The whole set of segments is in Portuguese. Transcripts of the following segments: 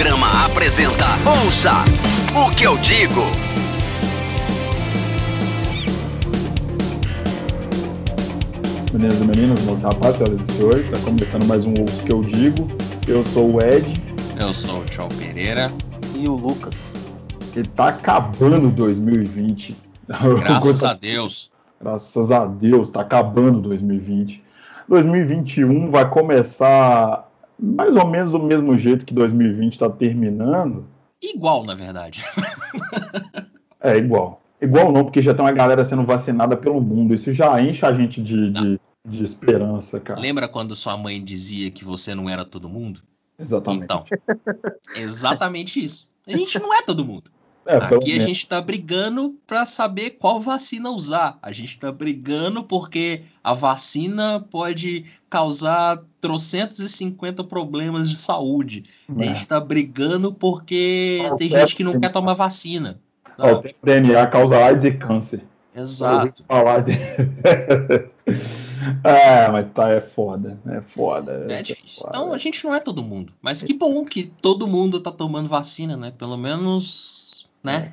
Audiograma apresenta Ouça o que eu digo. Meninas e meninos, meus rapazes, senhoras e senhores, está começando mais um Ouça o que eu digo. Eu sou o Ed. Eu sou o Tchau Pereira. E o Lucas. E tá acabando 2020. Graças a Deus. Graças a Deus, tá acabando 2020. 2021 vai começar mais ou menos do mesmo jeito que 2020 está terminando. Igual, na verdade. é, igual. Igual não, porque já tem uma galera sendo vacinada pelo mundo. Isso já enche a gente de, de, de, esperança, cara. Lembra quando sua mãe dizia que você não era todo mundo? Exatamente. Então, exatamente isso. A gente não é todo mundo. É, Aqui a gente está brigando para saber qual vacina usar. A gente está brigando porque a vacina pode causar 350 problemas de saúde. É. A gente está brigando porque tem gente que não quer tomar vacina. O DNA causa AIDS e câncer. Exato. Falar de... é, mas tá, é foda. É foda. É, é difícil. Foda. Então a gente não é todo mundo. Mas que bom que todo mundo tá tomando vacina, né? Pelo menos né?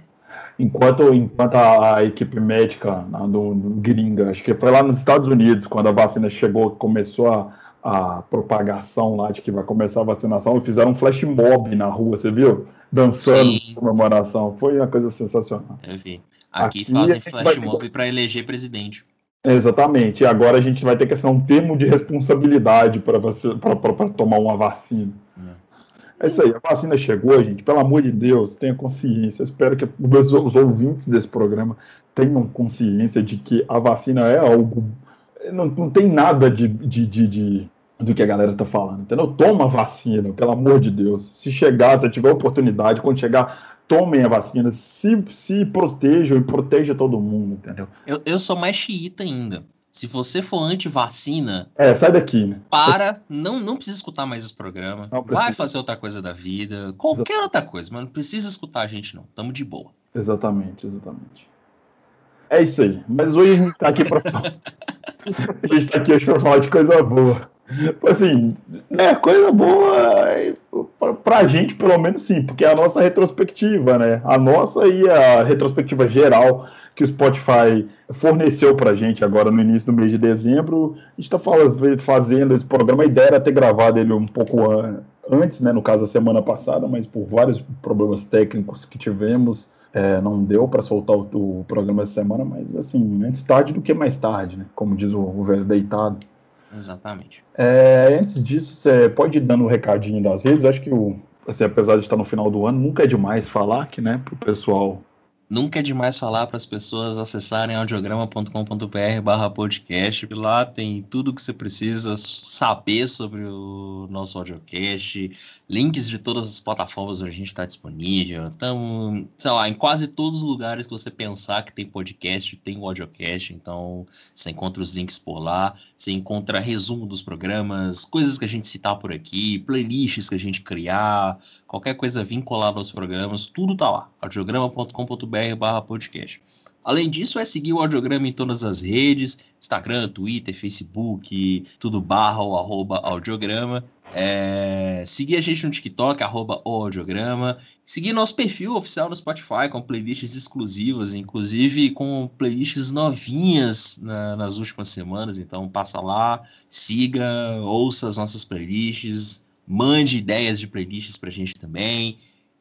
Enquanto, enquanto a, equipe médica do, gringa, acho que foi lá nos Estados Unidos, quando a vacina chegou, começou a, a propagação lá de que vai começar a vacinação, fizeram um flash mob na rua, você viu? Dançando em comemoração. Foi uma coisa sensacional. Eu vi. Aqui, Aqui fazem flash mob para eleger presidente. Exatamente. E agora a gente vai ter que assinar um termo de responsabilidade para tomar uma vacina. É. É isso aí, a vacina chegou, gente. Pelo amor de Deus, tenha consciência. Espero que os, os ouvintes desse programa tenham consciência de que a vacina é algo. Não, não tem nada de, de, de, de do que a galera tá falando, entendeu? Toma a vacina, pelo amor de Deus. Se chegar, se tiver oportunidade, quando chegar, tomem a vacina, se, se protejam e proteja todo mundo, entendeu? Eu, eu sou mais xiita ainda. Se você for anti-vacina. É, sai daqui, né? Para, não, não precisa escutar mais esse programa. Vai fazer outra coisa da vida. Qualquer outra coisa, mas não precisa escutar a gente, não. Tamo de boa. Exatamente, exatamente. É isso aí. Mas hoje a gente tá aqui pra. a gente tá aqui hoje pra falar de coisa boa. Assim, é coisa boa é, pra, pra gente, pelo menos sim, porque é a nossa retrospectiva, né? A nossa e a retrospectiva geral que o Spotify forneceu para a gente agora no início do mês de dezembro. A gente está fazendo esse programa. A ideia era ter gravado ele um pouco antes, né, no caso a semana passada, mas por vários problemas técnicos que tivemos, é, não deu para soltar o, o, programa essa semana. Mas assim, antes tarde do que mais tarde, né, como diz o, o velho deitado. Exatamente. É, antes disso, você pode ir dando um recadinho das redes. Acho que o, assim, apesar de estar no final do ano, nunca é demais falar que, né, para o pessoal Nunca é demais falar para as pessoas acessarem audiograma.com.br barra podcast. Lá tem tudo que você precisa saber sobre o nosso audiocast, links de todas as plataformas onde a gente está disponível. Então, sei lá, em quase todos os lugares que você pensar que tem podcast, tem o audiocast. Então, você encontra os links por lá, você encontra resumo dos programas, coisas que a gente citar por aqui, playlists que a gente criar, qualquer coisa vinculada aos programas, tudo tá lá. audiograma.com.br barra podcast. Além disso, é seguir o Audiograma em todas as redes, Instagram, Twitter, Facebook, tudo barra ou arroba Audiograma. É, seguir a gente no TikTok, arroba o Audiograma. Seguir nosso perfil oficial no Spotify com playlists exclusivas, inclusive com playlists novinhas na, nas últimas semanas. Então passa lá, siga, ouça as nossas playlists, mande ideias de playlists pra gente também.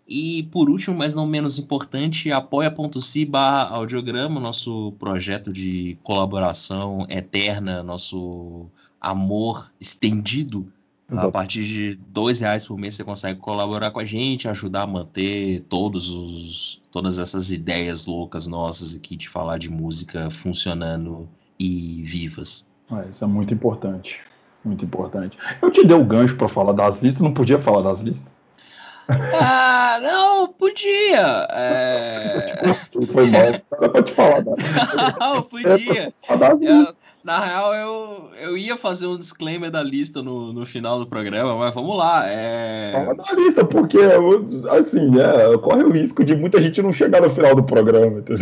E por último, mas não menos importante, apoia.se barra audiograma, nosso projeto de colaboração eterna, nosso amor estendido Exato. A partir de dois reais por mês você consegue colaborar com a gente, ajudar a manter todos os, todas essas ideias loucas nossas aqui de falar de música funcionando e vivas. É, isso é muito importante. Muito importante. Eu te dei o gancho para falar das listas, não podia falar das listas. Ah, não, podia. É... Foi mal, era pra te falar. Né? Não, podia. Eu, na real, eu, eu ia fazer um disclaimer da lista no, no final do programa, mas vamos lá. É... Fala da lista, porque, assim, é, corre o risco de muita gente não chegar no final do programa.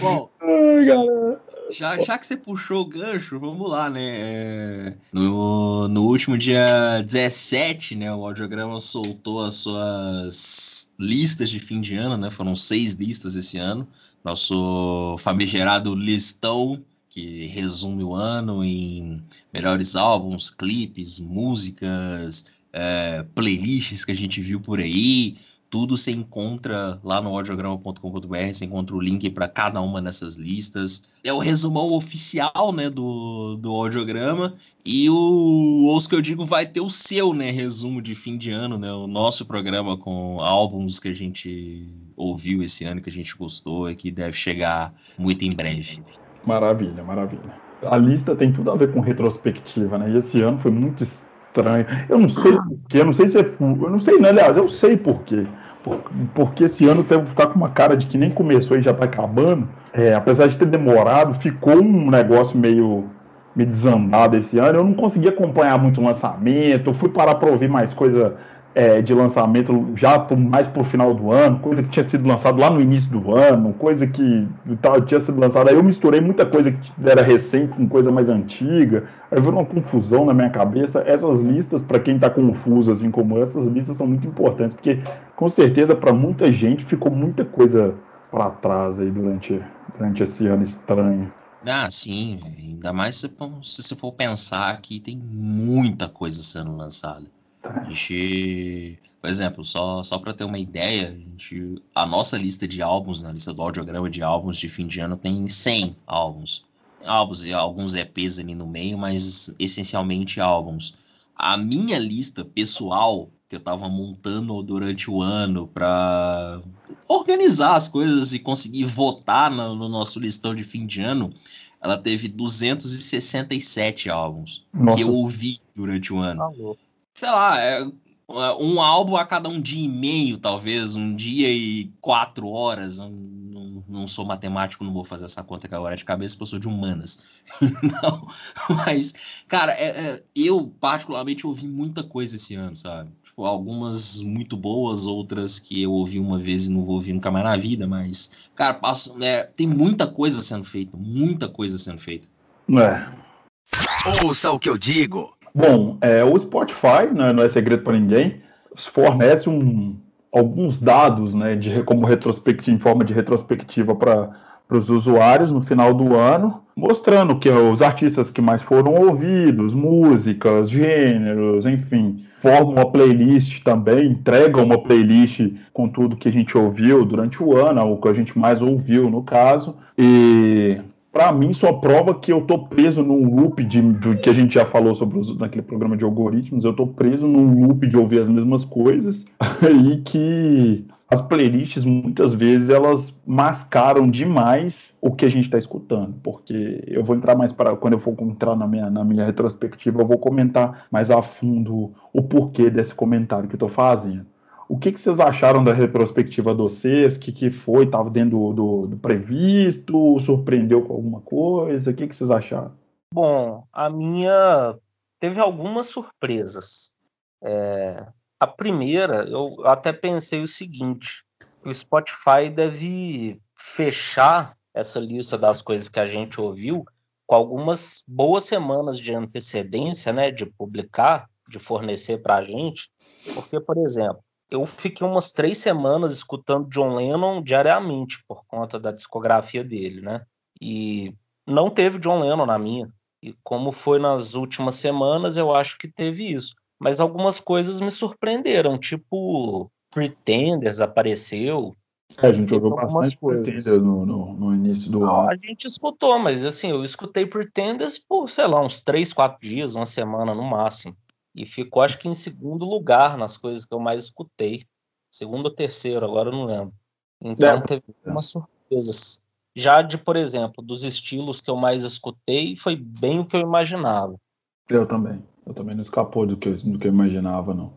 Bom, Ai, galera. Já, já que você puxou o gancho, vamos lá, né? É, no, no último dia 17, né, o Audiograma soltou as suas listas de fim de ano, né? Foram seis listas esse ano. Nosso famigerado listão que resume o ano em melhores álbuns, clipes, músicas, é, playlists que a gente viu por aí. Tudo você encontra lá no audiograma.com.br, você encontra o link para cada uma dessas listas. É o resumão oficial, né, do, do audiograma. E o Ouço que eu digo vai ter o seu, né, resumo de fim de ano, né, o nosso programa com álbuns que a gente ouviu esse ano, que a gente gostou e que deve chegar muito em breve. Maravilha, maravilha. A lista tem tudo a ver com retrospectiva, né? E esse ano foi muito estranho. Eu não sei porquê, eu não sei se é. Eu não sei, né? Aliás, eu sei porquê. Porque esse ano tá com uma cara de que nem começou e já tá acabando. É, apesar de ter demorado, ficou um negócio meio, meio desandado esse ano. Eu não consegui acompanhar muito o lançamento. Eu fui parar para ouvir mais coisa é, de lançamento já por, mais para o final do ano, coisa que tinha sido lançado lá no início do ano, coisa que tal, tinha sido lançada. Aí eu misturei muita coisa que era recente com coisa mais antiga. Aí virou uma confusão na minha cabeça. Essas listas, para quem está confuso assim como essas listas são muito importantes, porque com certeza para muita gente ficou muita coisa para trás aí durante, durante esse ano estranho. Ah, sim, ainda mais se, se você for pensar que tem muita coisa sendo lançada. A gente, por exemplo, só, só para ter uma ideia, a, gente, a nossa lista de álbuns, na lista do audiograma de álbuns de fim de ano, tem 100 álbuns. Álbuns e alguns EPs ali no meio, mas essencialmente álbuns. A minha lista pessoal, que eu estava montando durante o ano para organizar as coisas e conseguir votar no, no, nosso listão de fim de ano, ela teve 267 álbuns Nossa. que eu ouvi durante o ano. Tá sei lá, é, é um álbum a cada um dia e meio, talvez, um dia e quatro horas. Não, não, não sou matemático, não vou fazer essa conta agora é de cabeça, porque eu sou de humanas. não, mas, cara, é, é, eu particularmente ouvi muita coisa esse ano, sabe? Tipo, algumas muito boas, outras que eu ouvi uma vez e não vou ouvir nunca mais na vida, mas, cara, passo, né, tem muita coisa sendo feita, muita coisa sendo feita. É. Ouça o que eu digo. Bom, é, o Spotify, né, não é segredo para ninguém, fornece um, alguns dados né, de, como retrospectiva, em forma de retrospectiva para os usuários no final do ano, mostrando que os artistas que mais foram ouvidos, músicas, gêneros, enfim, formam uma playlist também, entregam uma playlist com tudo que a gente ouviu durante o ano, o que a gente mais ouviu no caso, e para mim só prova que eu tô preso num loop de, de que a gente já falou sobre os, naquele programa de algoritmos, eu tô preso num loop de ouvir as mesmas coisas e que as playlists muitas vezes elas mascaram demais o que a gente está escutando, porque eu vou entrar mais para quando eu for entrar na minha, na minha retrospectiva, eu vou comentar mais a fundo o porquê desse comentário que eu estou fazendo. O que, que vocês acharam da retrospectiva de vocês? O que, que foi? Estava dentro do, do, do, previsto? Surpreendeu com alguma coisa? O que, que vocês acharam? Bom, a minha teve algumas surpresas. É... A primeira, eu até pensei o seguinte: o Spotify deve fechar essa lista das coisas que a gente ouviu com algumas boas semanas de antecedência, né, de publicar, de fornecer para a gente, porque, por exemplo, eu fiquei umas três semanas escutando John Lennon diariamente por conta da discografia dele, né? E não teve John Lennon na minha. E como foi nas últimas semanas, eu acho que teve isso. Mas algumas coisas me surpreenderam, tipo Pretenders apareceu. É, a gente ouviu bastante Pretenders no, no, no, início do ano. A gente escutou, mas assim, eu escutei Pretenders por, sei lá, uns três, quatro dias, uma semana no máximo e ficou acho que em segundo lugar nas coisas que eu mais escutei. Segundo ou terceiro, agora eu não lembro. Então é. teve umas surpresas. Já de, por exemplo, dos estilos que eu mais escutei, foi bem o que eu imaginava. Eu também. Eu também não escapou do que, do que eu imaginava, não.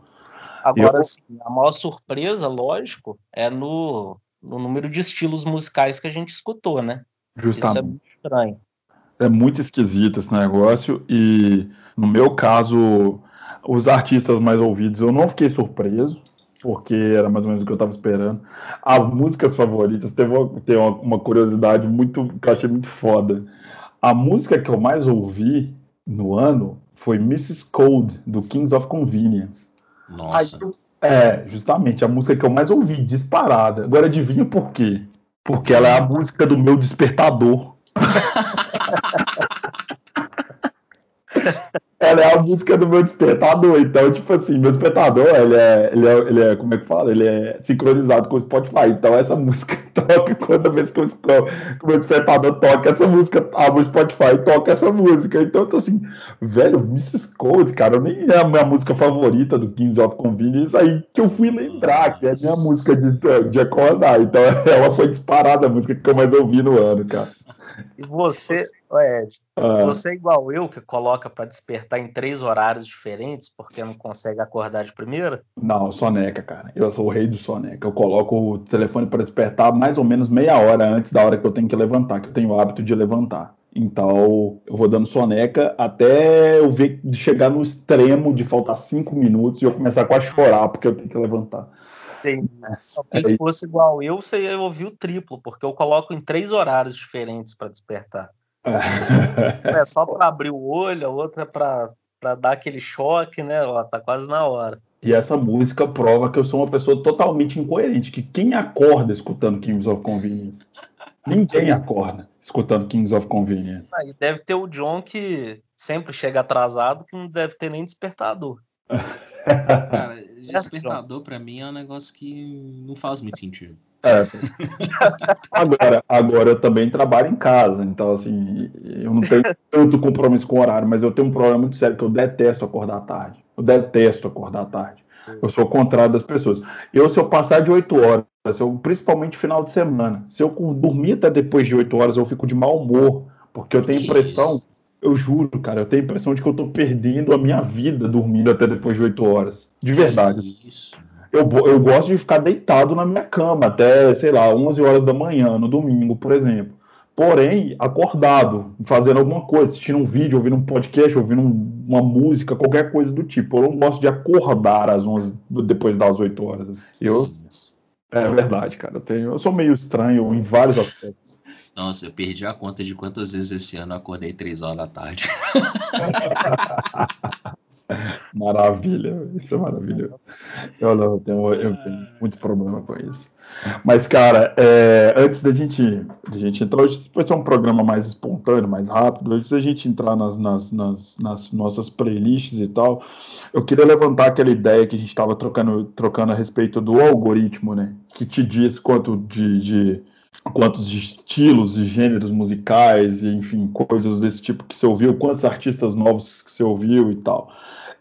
Agora, eu... sim, a maior surpresa, lógico, é no, no número de estilos musicais que a gente escutou, né? Justamente. Isso é muito estranho. É muito esquisito esse negócio e, no meu caso, os artistas mais ouvidos, eu não fiquei surpreso, porque era mais ou menos o que eu estava esperando. As músicas favoritas, teve, uma, teve uma, curiosidade muito que eu achei muito foda. A música que eu mais ouvi no ano foi Mrs. Cold, do Kings of Convenience. Nossa. Aí, é, justamente, a música que eu mais ouvi, disparada. Agora adivinha por quê? Porque ela é a música do meu despertador. ela é a música do meu despertador. Então, tipo assim, meu despertador, ele é, ele é, ele é como é que fala? Ele é sincronizado com o Spotify. Então, essa música toca toda vez que, eu, o meu despertador toca essa música, abre o Spotify toca essa música. Então, eu tô assim, velho, Mrs. Cold, cara, nem é a minha música favorita do Kings of Convenience, aí que eu fui lembrar que é a minha música de, de acordar. Então, ela foi disparada a música que eu mais ouvi no ano, cara. E você, Ed, ah. você é igual eu, que coloca para despertar em três horários diferentes, porque não consegue acordar de primeira? Não, soneca, cara. Eu sou o rei do soneca. Eu coloco o telefone para despertar mais ou menos meia hora antes da hora que eu tenho que levantar, que eu tenho o hábito de levantar. Então, eu vou dando soneca até eu ver chegar no extremo de faltar cinco minutos e eu começar quase a chorar porque eu tenho que levantar. Entendi. É, se fosse igual eu, você ia ouvir o triplo, porque eu coloco em três horários diferentes para despertar. é só para abrir o olho, a outra é para dar aquele choque, né? Ó, tá quase na hora. E essa música prova que eu sou uma pessoa totalmente incoerente, que quem acorda escutando Kings of Convenience? Ninguém acorda escutando Kings of Convenience. Aí deve ter o John que sempre chega atrasado, que não deve ter nem despertador. Cara, despertador para mim é um negócio que não faz muito sentido. É. agora, agora eu também trabalho em casa, então assim, eu não tenho tanto compromisso com o horário, mas eu tenho um problema muito sério que eu detesto acordar tarde. Eu detesto acordar tarde. Eu sou o contrário das pessoas. Eu, se eu passar de 8 horas, eu, principalmente final de semana, se eu dormir até depois de 8 horas, eu fico de mau humor, porque eu tenho impressão eu juro, cara, eu tenho a impressão de que eu tô perdendo a minha vida dormindo até depois de 8 horas. De verdade. Isso. Eu, eu gosto de ficar deitado na minha cama até, sei lá, 11 horas da manhã, no domingo, por exemplo. Porém, acordado, fazendo alguma coisa, assistindo um vídeo, ouvindo um podcast, ouvindo uma música, qualquer coisa do tipo. Eu não gosto de acordar às 11, depois das 8 horas. Eu, é verdade, cara. Eu, tenho, eu sou meio estranho em vários aspectos. Nossa, eu perdi a conta de quantas vezes esse ano eu acordei três horas da tarde. Maravilha, isso é maravilhoso. Eu, não, eu, tenho, eu tenho muito problema com isso. Mas, cara, é, antes da gente, da gente entrar, hoje vai ser um programa mais espontâneo, mais rápido. Antes da gente entrar nas, nas, nas, nas nossas playlists e tal, eu queria levantar aquela ideia que a gente estava trocando, trocando a respeito do algoritmo, né? Que te diz quanto de, de quantos estilos e gêneros musicais, e, enfim, coisas desse tipo que você ouviu, quantos artistas novos que você ouviu e tal.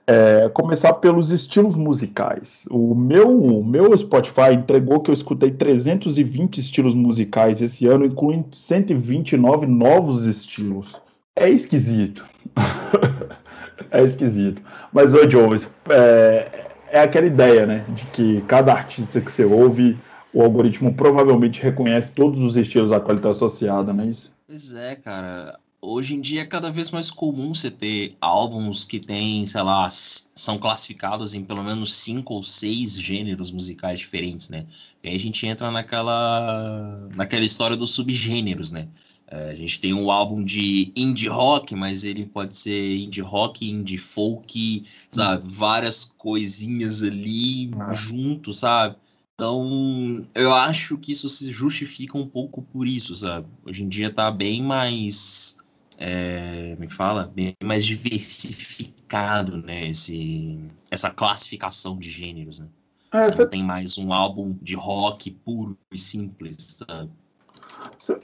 É, começar pelos estilos musicais. O meu, o meu Spotify entregou que eu escutei 320 estilos musicais esse ano, incluindo 129 novos estilos. É esquisito. é esquisito. Mas, ô Joe, é, é aquela ideia, né? De que cada artista que você ouve o algoritmo provavelmente reconhece todos os estilos a qual ele está associado, não é isso? Pois é, cara. Hoje em dia é cada vez mais comum você ter álbuns que têm, sei lá, são classificados em pelo menos cinco ou seis gêneros musicais diferentes, né? E aí a gente entra naquela, naquela história dos subgêneros, né? É, a gente tem um álbum de indie rock, mas ele pode ser indie rock, indie folk, sabe? Várias coisinhas ali ah. junto, sabe? Então, eu acho que isso se justifica um pouco por isso, sabe? Hoje em dia tá bem mais. É, como é que fala? Bem mais diversificado, né? Esse, essa classificação de gêneros, né? É, você, não tem mais um álbum de rock puro e simples, sabe?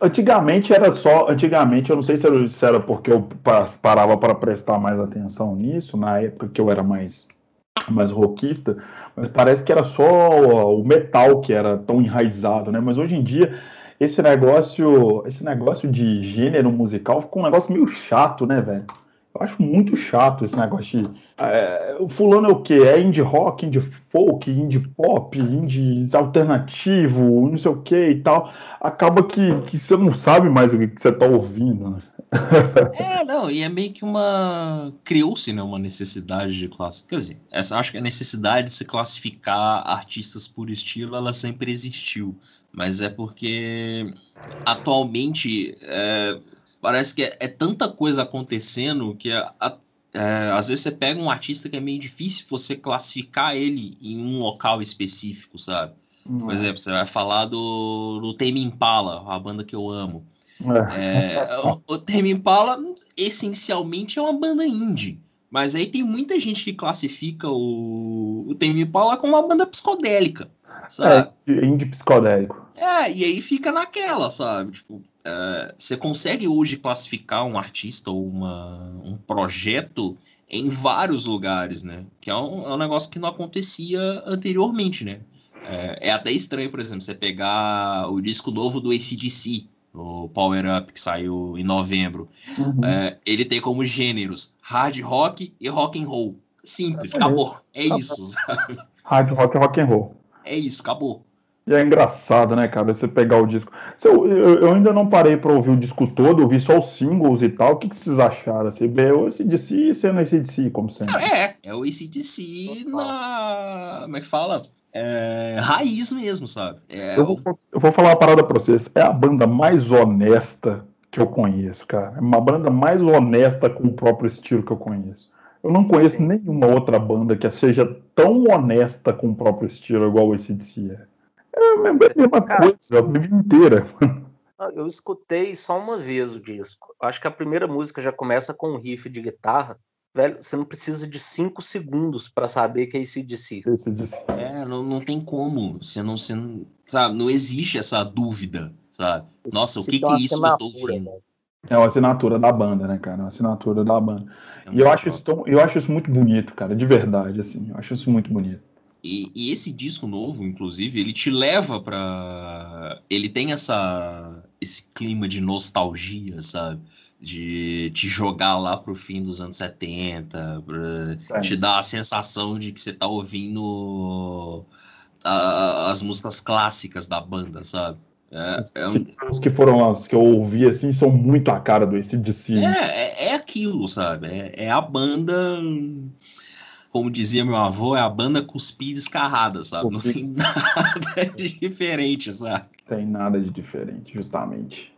Antigamente era só. Antigamente, eu não sei se era, se era porque eu parava para prestar mais atenção nisso, na época que eu era mais mais rockista, mas parece que era só o metal que era tão enraizado, né? Mas hoje em dia esse negócio, esse negócio de gênero musical ficou um negócio meio chato, né, velho? Eu acho muito chato esse negócio de. É, o fulano é o quê? É indie rock, indie folk, indie pop, indie alternativo, não sei o que e tal. Acaba que, que você não sabe mais o que, que você tá ouvindo, né? É, não, e é meio que uma. Criou-se, né, uma necessidade de classe. Quer dizer, essa, acho que a necessidade de se classificar artistas por estilo, ela sempre existiu. Mas é porque atualmente. É, parece que é, é tanta coisa acontecendo que a, a, é, às vezes você pega um artista que é meio difícil você classificar ele em um local específico, sabe? Por É. exemplo, você vai falar do, do Tame Impala, a banda que eu amo. É. É, o, o Tame Impala, essencialmente, é uma banda indie. Mas aí tem muita gente que classifica o, o Tame Impala como uma banda psicodélica, sabe? É, indie psicodélico. É, e aí fica naquela, sabe? Tipo, é, você consegue hoje classificar um artista ou uma, um projeto em vários lugares, né? Que é um, é um negócio que não acontecia anteriormente, né? É, é até estranho, por exemplo, você pegar o disco novo do ACDC, o Power Up, que saiu em novembro. Uhum. É, ele tem como gêneros hard rock e rock and roll. Simples, acabou. É isso, sabe? Hard rock e rock and roll. É isso, acabou. E é engraçado, né, cara, você pegar o disco. Eu, eu, eu ainda não parei pra ouvir o disco todo, eu vi só os singles e tal. O que, que vocês acharam? Assim, bem, o ACDC sendo ACDC, como sempre. É, é o ACDC na. Como é que fala? É, raiz mesmo, sabe? É, Eu vou, eu vou falar uma parada pra vocês. É a banda mais honesta que eu conheço, cara. É uma banda mais honesta com o próprio estilo que eu conheço. Eu não conheço nenhuma outra banda que seja tão honesta com o próprio estilo igual o ACDC é. É a mesma Cara, coisa, a vida inteira. Ah, Eu escutei só uma vez o disco. Acho que a primeira música já começa com um riff de guitarra. Velho, você não precisa de cinco segundos pra saber que é ACDC. ACDC. É, não, não tem como. Você não, você não, sabe, não existe essa dúvida, sabe? Nossa, o Esse que, que é isso que eu tô ouvindo? É uma assinatura da banda, né, cara? É uma assinatura da banda. E eu acho, isso tão- eu acho isso muito bonito, cara, de verdade, assim. Eu acho isso muito bonito. E, e esse disco novo, inclusive, ele te leva pra. Ele tem essa, esse clima de nostalgia, sabe? De te jogar lá pro fim dos anos 70, pra É. te dar a sensação de que você tá ouvindo a- as músicas clássicas da banda, sabe? É, é, um- Os que foram as que eu ouvi, assim, são muito a cara do ACDC. é, é, é aquilo, sabe? É, é a banda. Como dizia meu avô, é a banda cuspida escarrada, sabe? Não tem nada de diferente, sabe? tem nada de diferente, justamente.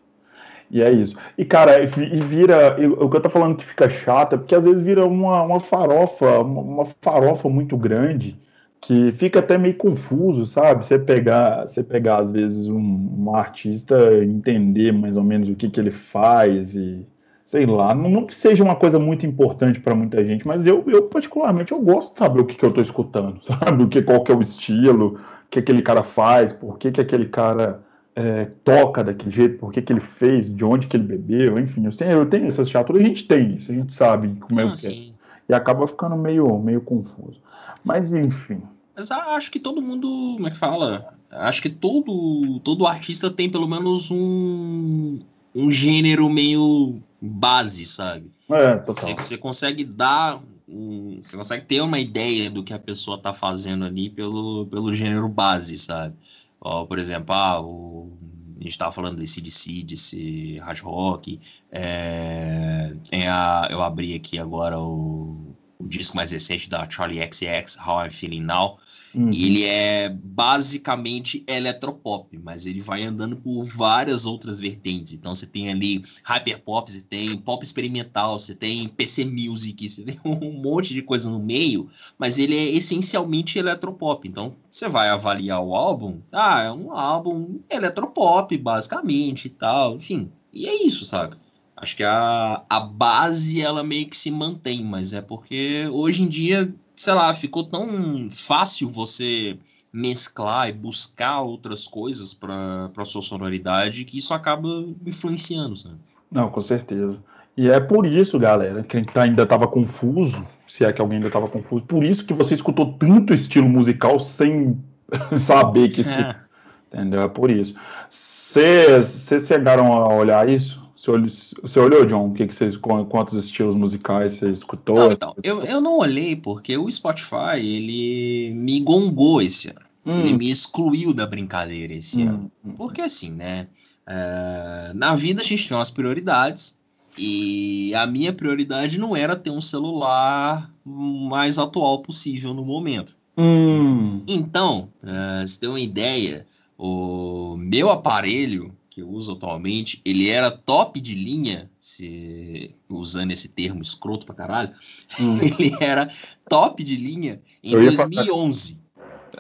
E é isso. E, cara, e vi- vira. e o que eu tô falando que fica chato é porque às vezes vira uma, uma farofa, uma, uma farofa muito grande, que fica até meio confuso, sabe? Você pegar, você pegar às vezes, um, um artista e entender mais ou menos o que, que ele faz e. Sei lá, não, que seja uma coisa muito importante para muita gente, mas eu, eu particularmente eu gosto de saber o que, que eu tô escutando, sabe? O que, qual que é o estilo, o que aquele cara faz, por que, que aquele cara é, toca daquele jeito, por que, que ele fez, de onde que ele bebeu, enfim, eu tenho, eu tenho essas chaturas, a gente tem isso, a gente sabe como é Não, que é. E acaba ficando meio, meio confuso. Mas enfim, Mas acho que todo mundo, como é que fala? Acho que todo, todo artista tem pelo menos um, um gênero meio base, sabe? é, Você, total. você consegue dar. um- você consegue ter uma ideia do que a pessoa tá fazendo ali pelo, pelo gênero base, sabe? Ó, por exemplo, ah, o, a gente tava falando desse DC, desse hard rock. é, tem a, eu abri aqui agora o, o disco mais recente da Charlie XX, How I'm Feeling Now. Uhum. Ele é basicamente eletropop, mas ele vai andando por várias outras vertentes. Então você tem ali hyperpop, você tem pop experimental, você tem PC Music, você tem um monte de coisa no meio, mas ele é essencialmente eletropop. Então você vai avaliar o álbum, ah, é um álbum eletropop, basicamente e tal, enfim. E é isso, saca? Acho que a, a base ela meio que se mantém, mas é porque hoje em dia sei lá, ficou tão fácil você mesclar e buscar outras coisas para a sua sonoridade que isso acaba influenciando, sabe? Não, com certeza. E é por isso, galera, quem tá- ainda estava confuso, se é que alguém ainda estava confuso, por isso que você escutou tanto estilo musical sem saber que É. entendeu? É por isso. Vocês chegaram a olhar isso? Você olhou, você olhou, John? O que que vocês, qu- quantos estilos musicais você escutou? Não, então, eu, eu não olhei porque o Spotify, ele me gongou esse ano. Ele Hum, me excluiu da brincadeira esse ano. hum, hum. Porque assim, né? é, na vida a gente tem umas prioridades. E a minha prioridade não era ter um celular mais atual possível no momento. Hum, Então, pra você ter uma ideia, o meu aparelho, que eu uso atualmente, ele era top de linha, se, usando esse termo escroto pra caralho, hum. ele era top de linha em 2011.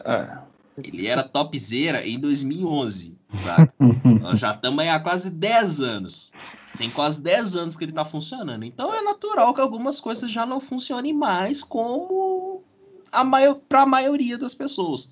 É. Ele era topzera em 2011, sabe? Nós já estamos aí há quase 10 anos. Tem quase 10 anos que ele está funcionando. Então é natural que algumas coisas já não funcionem mais como a maior, para a maioria das pessoas.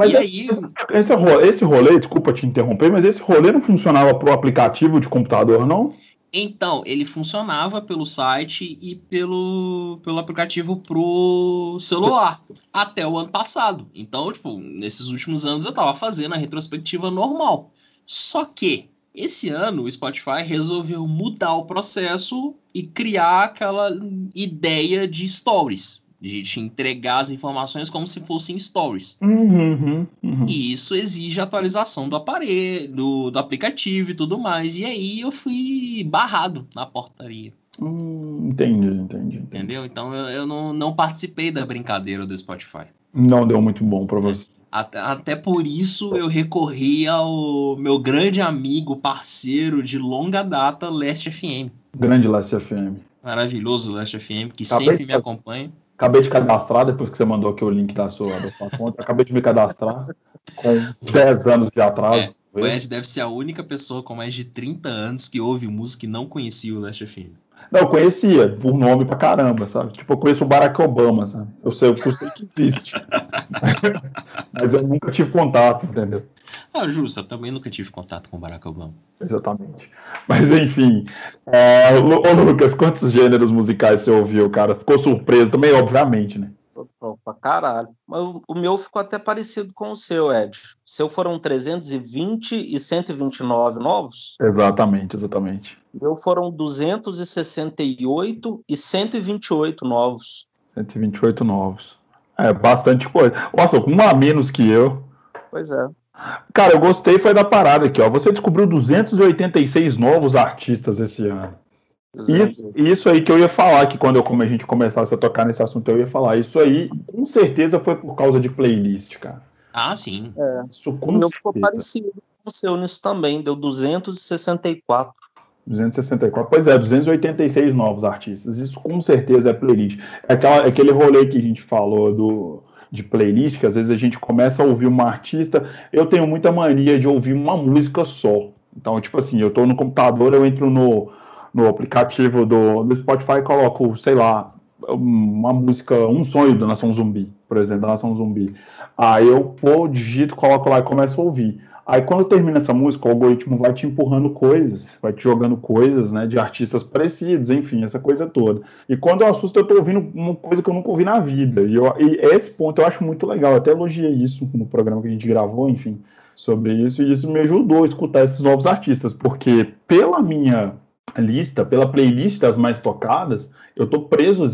Mas e aí... esse, rolê, esse rolê, desculpa te interromper, mas esse rolê não funcionava para o aplicativo de computador, não? Então, ele funcionava pelo site e pelo, pelo aplicativo pro celular até o ano passado. Então, tipo, nesses últimos anos eu tava fazendo a retrospectiva normal. Só que esse ano o Spotify resolveu mudar o processo e criar aquela ideia de stories de te entregar as informações como se fossem stories. Uhum, uhum. E isso exige atualização do aparelho, do, do, aplicativo e tudo mais. E aí eu fui barrado na portaria. Hum, entendi, entendi, entendi. Entendeu? Então eu, eu não, não participei da brincadeira do Spotify. Não deu muito bom para você. Até, até por isso eu recorri ao meu grande amigo, parceiro de longa data, Last FM. Grande Last FM. Maravilhoso Last FM, que Acabei sempre me acompanha. Acabei de cadastrar, depois que você mandou aqui o link da sua, da sua conta. Acabei de me cadastrar com 10 anos de atraso. É, o Ed deve ser a única pessoa com mais de 30 anos que ouve música e não conhecia o Last FM. Não, eu conhecia, por nome pra caramba, sabe? Tipo, eu conheço o Barack Obama, sabe? Eu sei, eu sei que existe. Mas eu nunca tive contato, entendeu? Ah, justo, eu também nunca tive contato com o Barack Obama. Exatamente. Mas enfim. É... Ô, Lucas, quantos gêneros musicais você ouviu, cara? Ficou surpreso também, obviamente, né? Pra caralho. Mas o meu ficou até parecido com o seu, Ed. O seu foram 320 e 129 novos? Exatamente, exatamente. O meu foram 268 e 128 novos. 128 novos. É, bastante coisa. Nossa, um a menos que eu. Pois é. Cara, eu gostei foi da parada aqui, ó. Você descobriu 286 novos artistas esse ano. Isso, isso aí que eu ia falar, que quando eu, como a gente começasse a tocar nesse assunto, eu ia falar. Isso aí, com certeza, foi por causa de playlist, cara. Ah, sim. É. Isso com o meu ficou parecido com o seu nisso também, deu 264. 264, pois é, 286 novos artistas. Isso com certeza é playlist. É, aquela, aquele rolê que a gente falou do de playlist, que às vezes a gente começa a ouvir uma artista. Eu tenho muita mania de ouvir uma música só. Então, tipo assim, eu estou no computador, eu entro no, no aplicativo do, do Spotify e coloco, sei lá, uma música, um sonho da Nação Zumbi, por exemplo, da Nação Zumbi. Aí eu pô, digito, coloco lá e começo a ouvir. Aí quando termina essa música, o algoritmo vai te empurrando coisas, vai te jogando coisas, né, de artistas parecidos, enfim, essa coisa toda. E quando eu assusto, eu tô ouvindo uma coisa que eu nunca ouvi na vida. E, eu, e esse ponto eu acho muito legal. Eu até elogiei isso no programa que a gente gravou, enfim, sobre isso. E isso me ajudou a escutar esses novos artistas, porque pela minha lista, pela playlist das mais tocadas, eu tô preso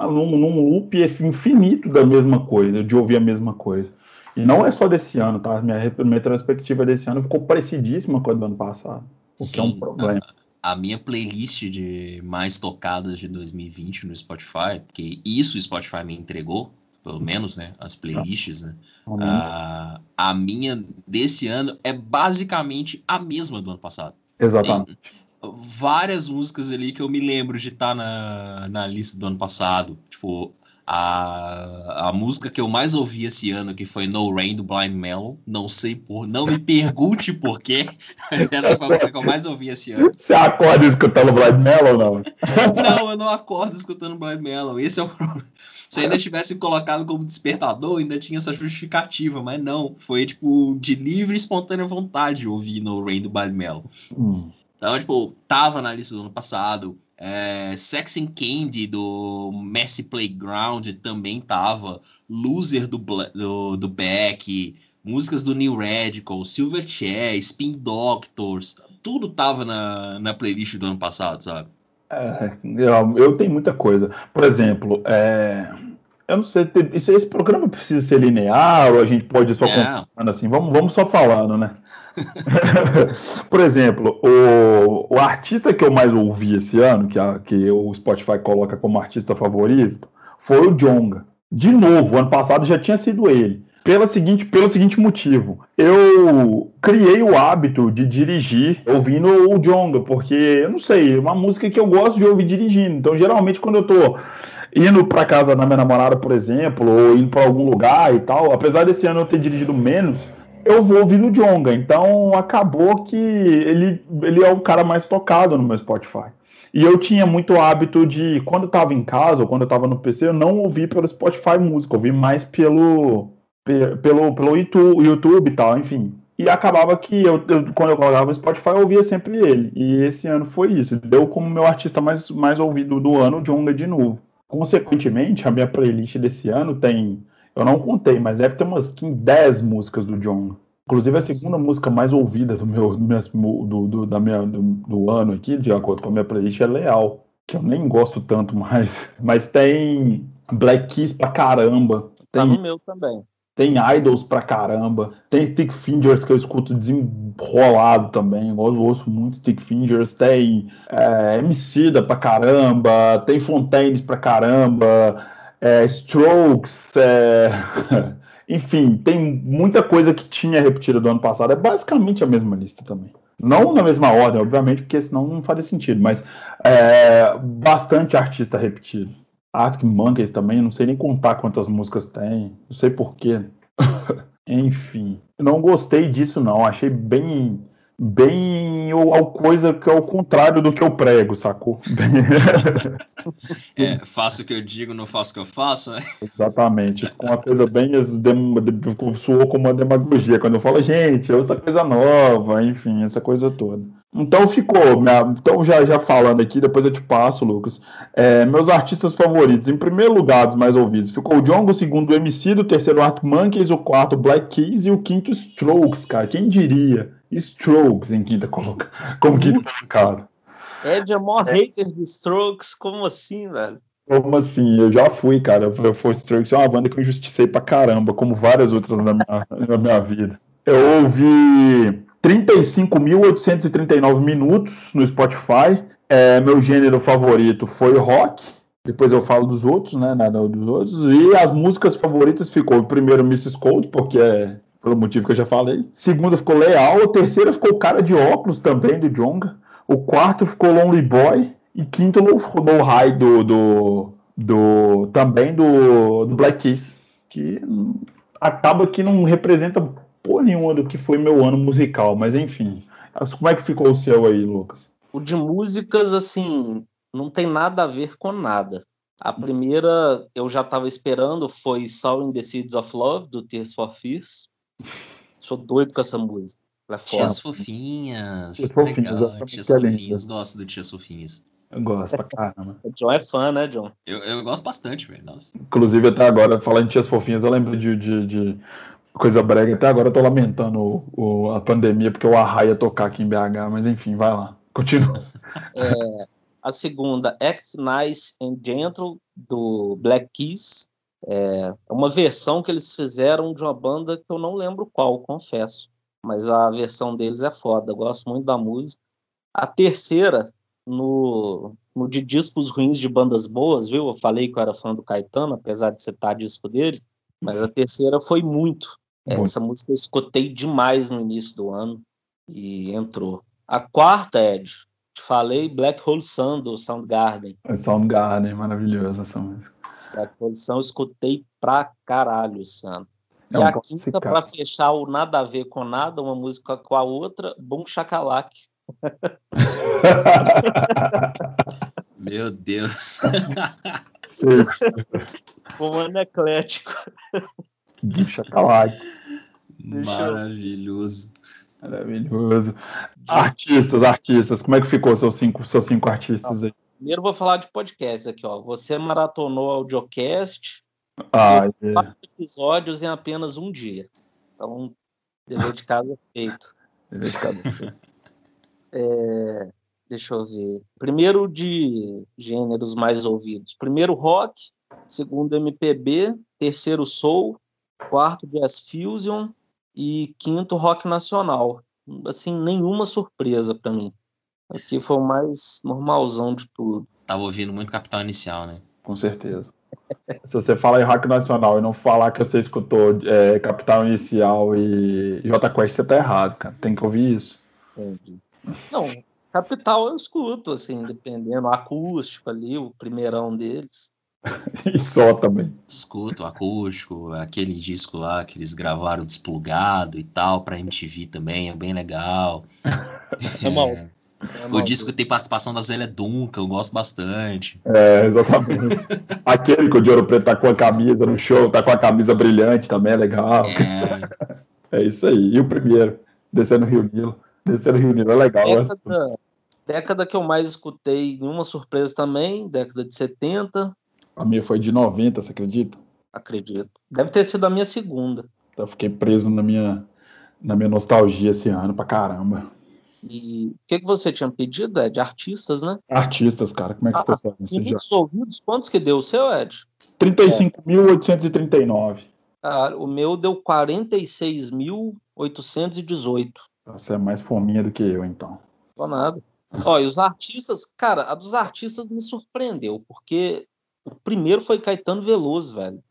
num, num loop infinito da mesma coisa, de ouvir a mesma coisa. E não é só desse ano, tá? Minha, minha perspectiva desse ano ficou parecidíssima com a do ano passado. O Sim, que é um problema. A, a, minha playlist de mais tocadas de 2020 no Spotify, porque isso o Spotify me entregou, pelo menos, né? As playlists, né? A, a minha desse ano é basicamente a mesma do ano passado. Exatamente. Tem várias músicas ali que eu me lembro de estar tá na, na lista do ano passado. Tipo, a, a música que eu mais ouvi esse ano, que foi No Rain, do Blind Melon. Não sei por. Não me pergunte por quê. Essa foi a música que eu mais ouvi esse ano. Você acorda escutando Blind Melon, não? Não, eu não acordo escutando Blind Melon. Esse é o problema. Se eu ainda tivesse colocado como despertador, ainda tinha essa justificativa, mas não. Foi, tipo, de livre e espontânea vontade ouvir No Rain, do Blind Melon. Hum. Então, tipo, tava na lista do ano passado. É, Sex and Candy do Messi Playground também tava. Loser do, do, do Beck. Músicas do New Radical, Silverchair, Spin Doctors. Tudo tava na, na playlist do ano passado, sabe? É, eu, eu tenho muita coisa. Por exemplo, é, eu não sei, esse, esse programa precisa ser linear ou a gente pode só é. assim? Vamos, vamos só falando, né? Por exemplo, o, o artista que eu mais ouvi esse ano, que, a, que o Spotify coloca como artista favorito, foi o Jonga. De novo, ano passado já tinha sido ele. Pela seguinte, pelo seguinte motivo, eu criei o hábito de dirigir ouvindo o Jonga, porque eu não sei, é uma música que eu gosto de ouvir dirigindo. Então, geralmente, quando eu tô indo para casa da minha namorada, por exemplo, ou indo para algum lugar e tal, apesar desse ano eu ter dirigido menos, eu vou ouvir o Jonga. Então, acabou que ele, ele é o cara mais tocado no meu Spotify. E eu tinha muito hábito de, quando eu tava em casa ou quando eu tava no PC, eu não ouvir pelo Spotify música, ouvir mais pelo, pelo, pelo YouTube, e tal, enfim. E acabava que eu, eu, quando eu colocava o Spotify, eu ouvia sempre ele. E esse ano foi isso. Deu como meu artista mais, mais ouvido do ano, Jonga de novo. Consequentemente, a minha playlist desse ano tem. Eu não contei, mas deve ter umas 10 músicas do Jonga. Inclusive, a segunda música mais ouvida do meu, do, do, da minha, do, do, ano aqui, de acordo com a minha playlist, é Leal. Que eu nem gosto tanto mais. Mas tem Black Keys pra caramba. Tem, tá no meu também. Tem Idols pra caramba. Tem Stick Fingers que eu escuto desenrolado também. Eu ouço muito Stick Fingers. Tem é, Emicida pra caramba. Tem Fontaines pra caramba. É, Strokes. É... Enfim, tem muita coisa que tinha repetida do ano passado. É basicamente a mesma lista também. Não na mesma ordem, obviamente, porque senão não faria sentido, mas é, bastante artista repetido. Arctic Monkeys também, não sei nem contar quantas músicas tem, não sei porquê. Enfim, não gostei disso não, achei bem bem ao coisa que é o contrário do que eu prego, sacou? é, faço o que eu digo, não faço o que eu faço, né? Exatamente. Com uma coisa bem. soou como uma demagogia. Quando eu falo, gente, essa coisa nova, enfim, essa coisa toda. Então ficou, minha, então já, já falando aqui, depois eu te passo, Lucas. É, meus artistas favoritos, em primeiro lugar, dos mais ouvidos, ficou o Jongo, o segundo o MC, o terceiro Art Monkeys, o quarto Black Keys e o quinto Strokes, cara. Quem diria? Strokes em quinta coloca, como quinta colocado. Ed é maior é. hater de Strokes, como assim, velho? Como assim? Eu já fui, cara. Eu fui Strokes é uma banda que eu injusticei pra caramba, como várias outras na minha, na minha vida. Eu ouvi 35.839 minutos no Spotify. É, meu gênero favorito foi rock. Depois eu falo dos outros, né? Nada dos outros. E as músicas favoritas ficou primeiro Mrs. Cold, porque é pelo motivo que eu já falei. Segunda ficou Leal. Terceira ficou cara de óculos também, do Jonga. O quarto ficou Lonely Boy. E quinto no, no High do, do, do, também do, do Black Keys. Que acaba que não representa porra nenhuma do que foi meu ano musical. Mas enfim. Como é que ficou o seu aí, Lucas? O de músicas, assim, não tem nada a ver com nada. A primeira eu já estava esperando foi Soul in the Seeds of Love, do Tears for Fears. Sou doido com essa música. Ela é Tias fofinhas. Tias fofinhas. Legal. Tias fofinhas. Gosto do Tias fofinhas. Eu gosto pra caramba. o John é fã, né, John? Eu, eu gosto bastante, velho. Inclusive, até agora, falando de Tias fofinhas, eu lembro de, de, de coisa brega. Até agora eu tô lamentando o, o, a pandemia, porque o Arraia tocar aqui em BH. Mas enfim, vai lá. Continua. É, a segunda, Act Nice and Gentle, do Black Keys. É uma versão que eles fizeram de uma banda que eu não lembro qual, confesso. Mas a versão deles é foda, eu gosto muito da música. A terceira, no, no de discos ruins de bandas boas, viu? Eu falei que eu era fã do Caetano, apesar de citar disco dele, mas a terceira foi muito. Essa música eu escutei demais no início do ano e entrou. A quarta, Ed, te falei, Black Hole Sun do Soundgarden. É Soundgarden, maravilhosa essa música. Da posição eu escutei pra caralho, Sano. É e um a quinta, pra fechar o nada a ver com nada, uma música com a outra, Bom Chacalac. Meu Deus. um ano eclético. Bom Chacalac. Maravilhoso. Maravilhoso. Artistas, artistas, como é que ficou seus cinco, seus cinco artistas aí? Primeiro vou falar de podcast aqui, ó. Você maratonou audiocast. Ah, é. Quatro episódios em apenas um dia. Então, dever de casa feito. Dever de casa feito. É, deixa eu ver. Primeiro de gêneros mais ouvidos. Primeiro rock, segundo MPB, terceiro soul, quarto jazz fusion e quinto rock nacional. Assim, nenhuma surpresa para mim. Aqui foi o mais normalzão de tudo. Tava ouvindo muito Capital Inicial, né? Com certeza. Se você falar em rock nacional e não falar que você escutou é, Capital Inicial e J Quest, você tá errado, cara. Tem que ouvir isso. Entendi. Não, Capital eu escuto, assim, dependendo, acústico ali, o primeirão deles. e só também. Escuto acústico, aquele disco lá que eles gravaram desplugado e tal, pra MTV também, é bem legal. É mal. É, o disco tem participação da Zélia Duncan, eu gosto bastante. É, exatamente. Aquele que o de Ouro Preto tá com a camisa no show, tá com a camisa brilhante também, é legal. É, É isso aí. E o primeiro, descendo o Rio Nilo. Descendo o Rio Nilo é legal. Década, década que eu mais escutei, nenhuma surpresa também, década de 70, A minha foi de 90, você acredita? acredito. Deve ter sido a minha segunda. Então eu fiquei preso na minha, na minha nostalgia esse ano pra caramba. E o que, que você tinha pedido, Ed? Artistas, né? Artistas, cara, como é que Ah, foi? Muitos ouvidos, quantos que deu o seu, Ed? 35.839. Ah, o meu deu 46.818. Você é mais fominha do que eu, então. Tô nada. Ó, e os artistas, cara, a dos artistas me surpreendeu, porque o primeiro foi Caetano Veloso, velho.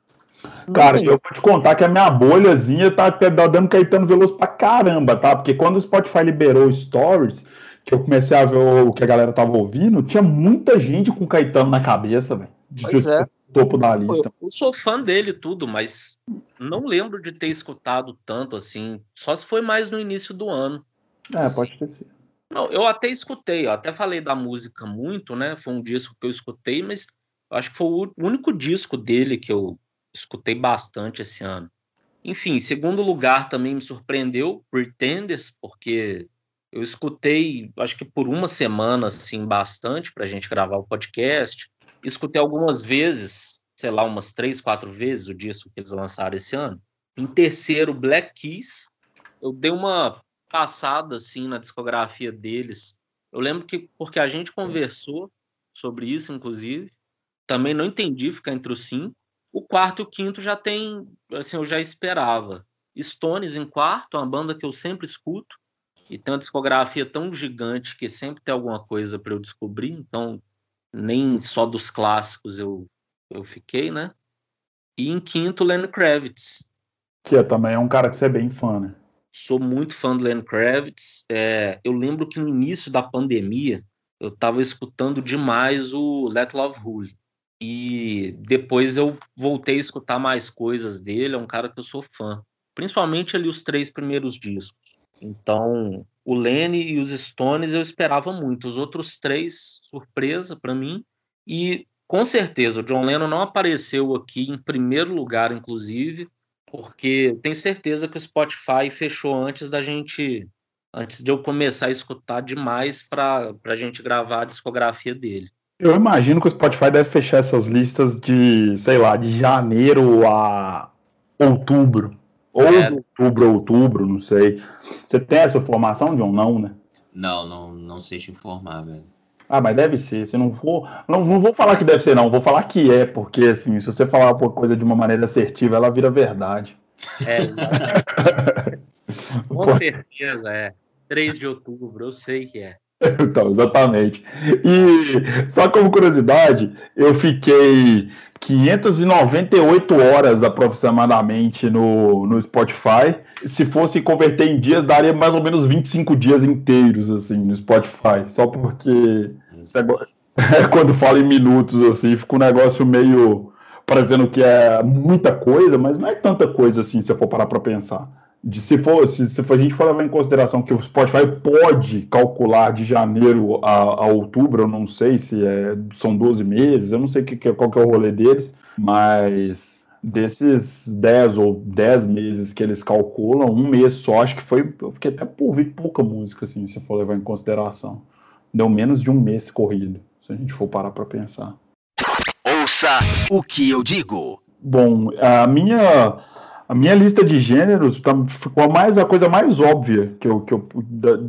Não Cara, eu vou te contar que a minha bolhazinha tá até dando Caetano Veloso pra caramba, tá? Porque quando o Spotify liberou Stories, que eu comecei a ver o que a galera tava ouvindo, tinha muita gente com Caetano na cabeça, velho. De Pois é. topo da lista. Eu sou fã dele tudo, mas não lembro de ter escutado tanto assim. Só se foi mais no início do ano. É, pode ter sido. Não, eu até escutei, eu até falei da música muito, né? Foi um disco que eu escutei, mas eu acho que foi o único disco dele que eu escutei bastante esse ano. Enfim, segundo lugar também me surpreendeu Pretenders, porque eu escutei, acho que por uma semana, assim, bastante para a gente gravar o podcast. Escutei algumas vezes, sei lá, umas três, quatro vezes o disco que eles lançaram esse ano. Em terceiro, Black Keys. Eu dei uma passada, assim, na discografia deles. Eu lembro que, porque a gente conversou sobre isso, inclusive, também não entendi ficar entre os cinco. O quarto e o quinto já tem, assim, eu já esperava. Stones em quarto, uma banda que eu sempre escuto, e tem uma discografia tão gigante que sempre tem alguma coisa para eu descobrir, então nem só dos clássicos eu, eu fiquei, né? E em quinto, Lenny Kravitz. Que também é um cara que você é bem fã, né? Sou muito fã do Lenny Kravitz. É, eu lembro que no início da pandemia eu estava escutando demais o Let Love Rule. E depois eu voltei a escutar mais coisas dele. É um cara que eu sou fã. Principalmente ali os três primeiros discos. Então, o Lenny e os Stones eu esperava muito. Os outros três, surpresa para mim. E com certeza, o John Lennon não apareceu aqui em primeiro lugar, inclusive, porque tenho certeza que o Spotify fechou antes da gente, antes de eu começar a escutar demais para a gente gravar a discografia dele. Eu imagino que o Spotify deve fechar essas listas de, sei lá, de janeiro a outubro. Ou É. de outubro a outubro, não sei. Você tem essa informação, John? Não, né? Não, não, não sei te informar, velho. Ah, mas deve ser. Se não for. Não, não vou falar que deve ser, não. Vou falar que é, porque assim, se você falar uma coisa de uma maneira assertiva, ela vira verdade. É, com certeza, é. 3 de outubro, eu sei que é. Então, exatamente. E só como curiosidade, eu fiquei 598 horas aproximadamente no, no Spotify. Se fosse converter em dias, daria mais ou menos 25 dias inteiros, assim, no Spotify. Só porque negócio- quando fala em minutos, assim, fica um negócio meio parecendo que é muita coisa, mas não é tanta coisa assim, se você for parar para pensar. De, se, for, se, se a gente for levar em consideração que o Spotify pode calcular de janeiro a, a outubro, eu não sei se é, são 12 meses, eu não sei que, que- qual que é o rolê deles, mas desses 10 ou 10 meses que eles calculam, um mês só, acho que foi, eu fiquei até por ouvir pouca música, assim, se for levar em consideração. Deu menos de um mês corrido, se a gente for parar para pensar. Ouça o que eu digo. Bom, a minha a minha lista de gêneros tá- ficou mais a coisa mais óbvia que eu, que eu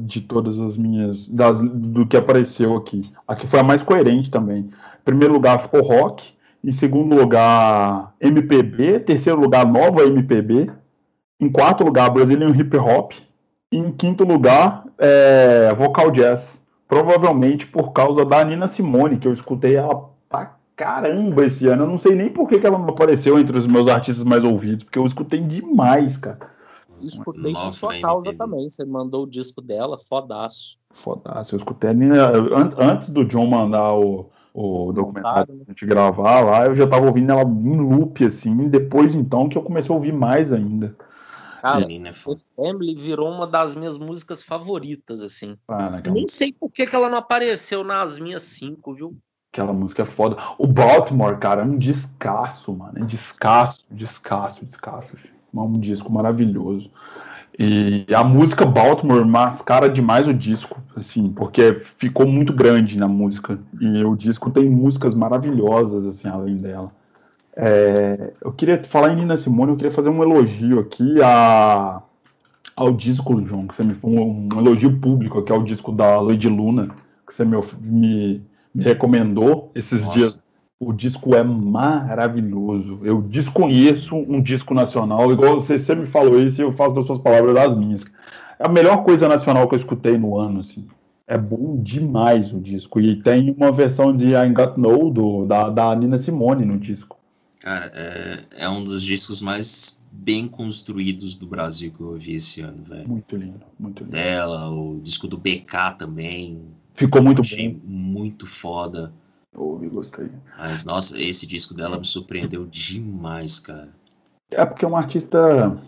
de todas as minhas das, do que apareceu aqui. Aqui foi a mais coerente também. Em primeiro lugar ficou rock, em segundo lugar MPB, terceiro lugar nova MPB, em quarto lugar Brazilian hip hop, e em quinto lugar é, vocal jazz. Provavelmente por causa da Nina Simone, que eu escutei ela caramba esse ano. Eu não sei nem por que, que ela não apareceu entre os meus artistas mais ouvidos, porque eu escutei demais, cara. Escutei por sua causa também. Você mandou o disco dela, fodaço. Fodaço. Eu escutei antes do John mandar o, o documentário né? a gente gravar lá, eu já tava ouvindo ela em loop, assim. Depois, então, que eu comecei a ouvir mais ainda. Cara, Menina, Family virou uma das minhas músicas favoritas, assim. Ah, Nem sei por que, que ela não apareceu nas minhas cinco, viu? Aquela música é foda. O Baltimore, cara, é um descasso, mano. É descasso, descasso, descasso. Assim. É um disco maravilhoso. E a música Baltimore mascara demais o disco, assim, porque ficou muito grande na música. E o disco tem músicas maravilhosas, assim, além dela. É, eu queria falar em Nina Simone, eu queria fazer um elogio aqui a, ao disco, João, que você me um, um elogio público, que é o disco da Lady Luna, que você me, me, me recomendou esses Nossa. dias. O disco é maravilhoso. Eu desconheço um disco nacional, igual você, você me falou isso e eu faço das suas palavras das minhas. É a melhor coisa nacional que eu escutei no ano, assim. É bom demais o disco. E tem uma versão de I Got No, do, da, da Nina Simone no disco. Cara, é, é um dos discos mais bem construídos do Brasil que eu ouvi esse ano, velho. Muito lindo, muito lindo. Dela, o disco do BK também. Ficou muito Achei bom. muito foda. Ouvi, gostei. Mas, nossa, esse disco dela me surpreendeu demais, cara. É porque é uma artista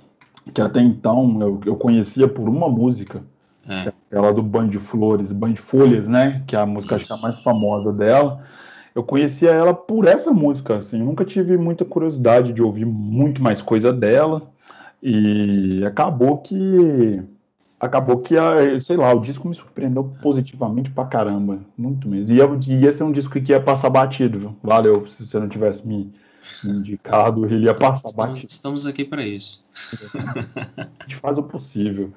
que até então eu, eu conhecia por uma música. É. é ela do Band de Flores, Band de Folhas, né? Que é a música acho que é a mais famosa dela. Eu conhecia ela por essa música, assim. Eu nunca tive muita curiosidade de ouvir muito mais coisa dela. E acabou que acabou que, a, sei lá, o disco me surpreendeu positivamente pra caramba. Muito mesmo. E ia, ia ser um disco que ia passar batido, viu? Valeu, se você não tivesse me, me indicado, ele ia passar estamos, batido. Estamos aqui para isso. A gente faz o possível.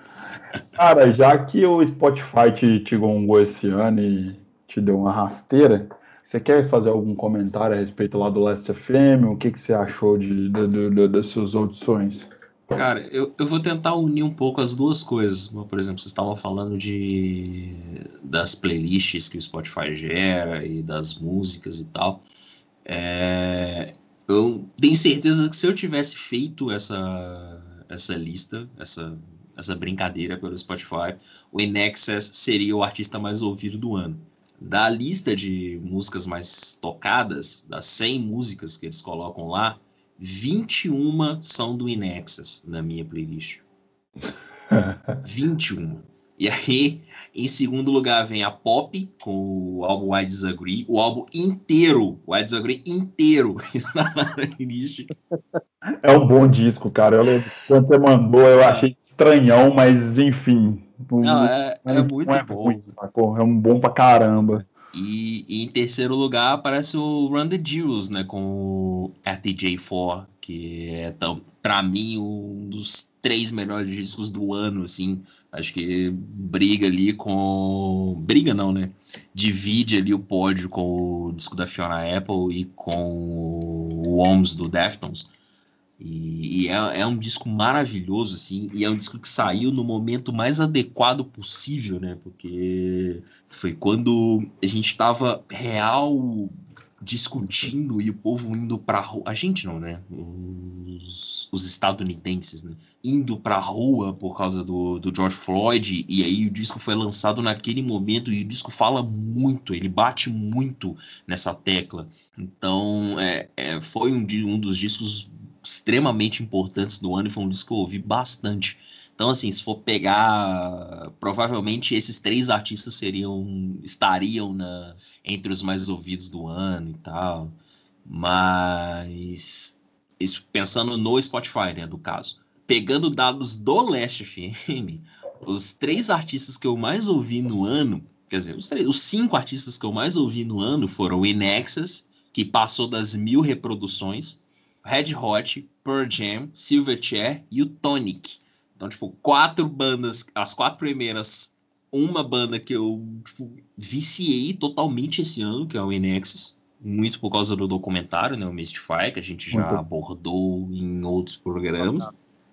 Cara, já que o Spotify te, te gongou esse ano e te deu uma rasteira, você quer fazer algum comentário a respeito lá do Last FM? O que, que você achou de, de, de, de das suas audições? Cara, eu, eu vou tentar unir um pouco as duas coisas. Por exemplo, vocês estavam falando de das playlists que o Spotify gera e das músicas e tal. É, eu tenho certeza que se eu tivesse feito essa, essa lista, essa, essa brincadeira pelo Spotify, o Inexcess seria o artista mais ouvido do ano. Da lista de músicas mais tocadas, das 100 músicas que eles colocam lá, 21 são do Inexus na minha playlist. 21. E aí, em segundo lugar, vem a Pop, com o álbum I Disagree. O álbum inteiro, o I Disagree inteiro, está na playlist. É um bom disco, cara. Eu lembro, quando você mandou, eu é. achei estranhão, mas enfim. Não, é, é, é muito é bom. Ruim, é um bom pra caramba. E, em terceiro lugar aparece o Run the Jewels, né? Com o RTJ4, que é, para mim, um dos três melhores discos do ano, assim. Acho que briga ali com. Briga não, né? Divide ali o pódio com o disco da Fiona Apple e com o Worms do Deftones. E, e é, é, um disco maravilhoso, assim, e é um disco que saiu no momento mais adequado possível, né? Porque foi quando a gente estava real discutindo e o povo indo pra rua. A gente não, né? Os, os estadunidenses, né? Indo pra rua por causa do, do George Floyd, e aí o disco foi lançado naquele momento, e o disco fala muito, ele bate muito nessa tecla. Então, é, é foi um, um dos discos extremamente importantes do ano e foi um disco que eu ouvi bastante. Então, assim, se for pegar, provavelmente esses três artistas seriam, estariam na, entre os mais ouvidos do ano e tal. Mas, isso pensando no Spotify, né, do caso. Pegando dados do Last FM, os três artistas que eu mais ouvi no ano, quer dizer, os, três, os cinco artistas que eu mais ouvi no ano foram o Inexus, que passou das mil reproduções, Red Hot, Pearl Jam, Silverchair e o Tonic. Então, tipo, quatro bandas, as quatro primeiras, uma banda que eu tipo, viciei totalmente esse ano, que é o Inexus. Muito por causa do documentário, né, o Mystify, que a gente já muito. abordou em outros programas.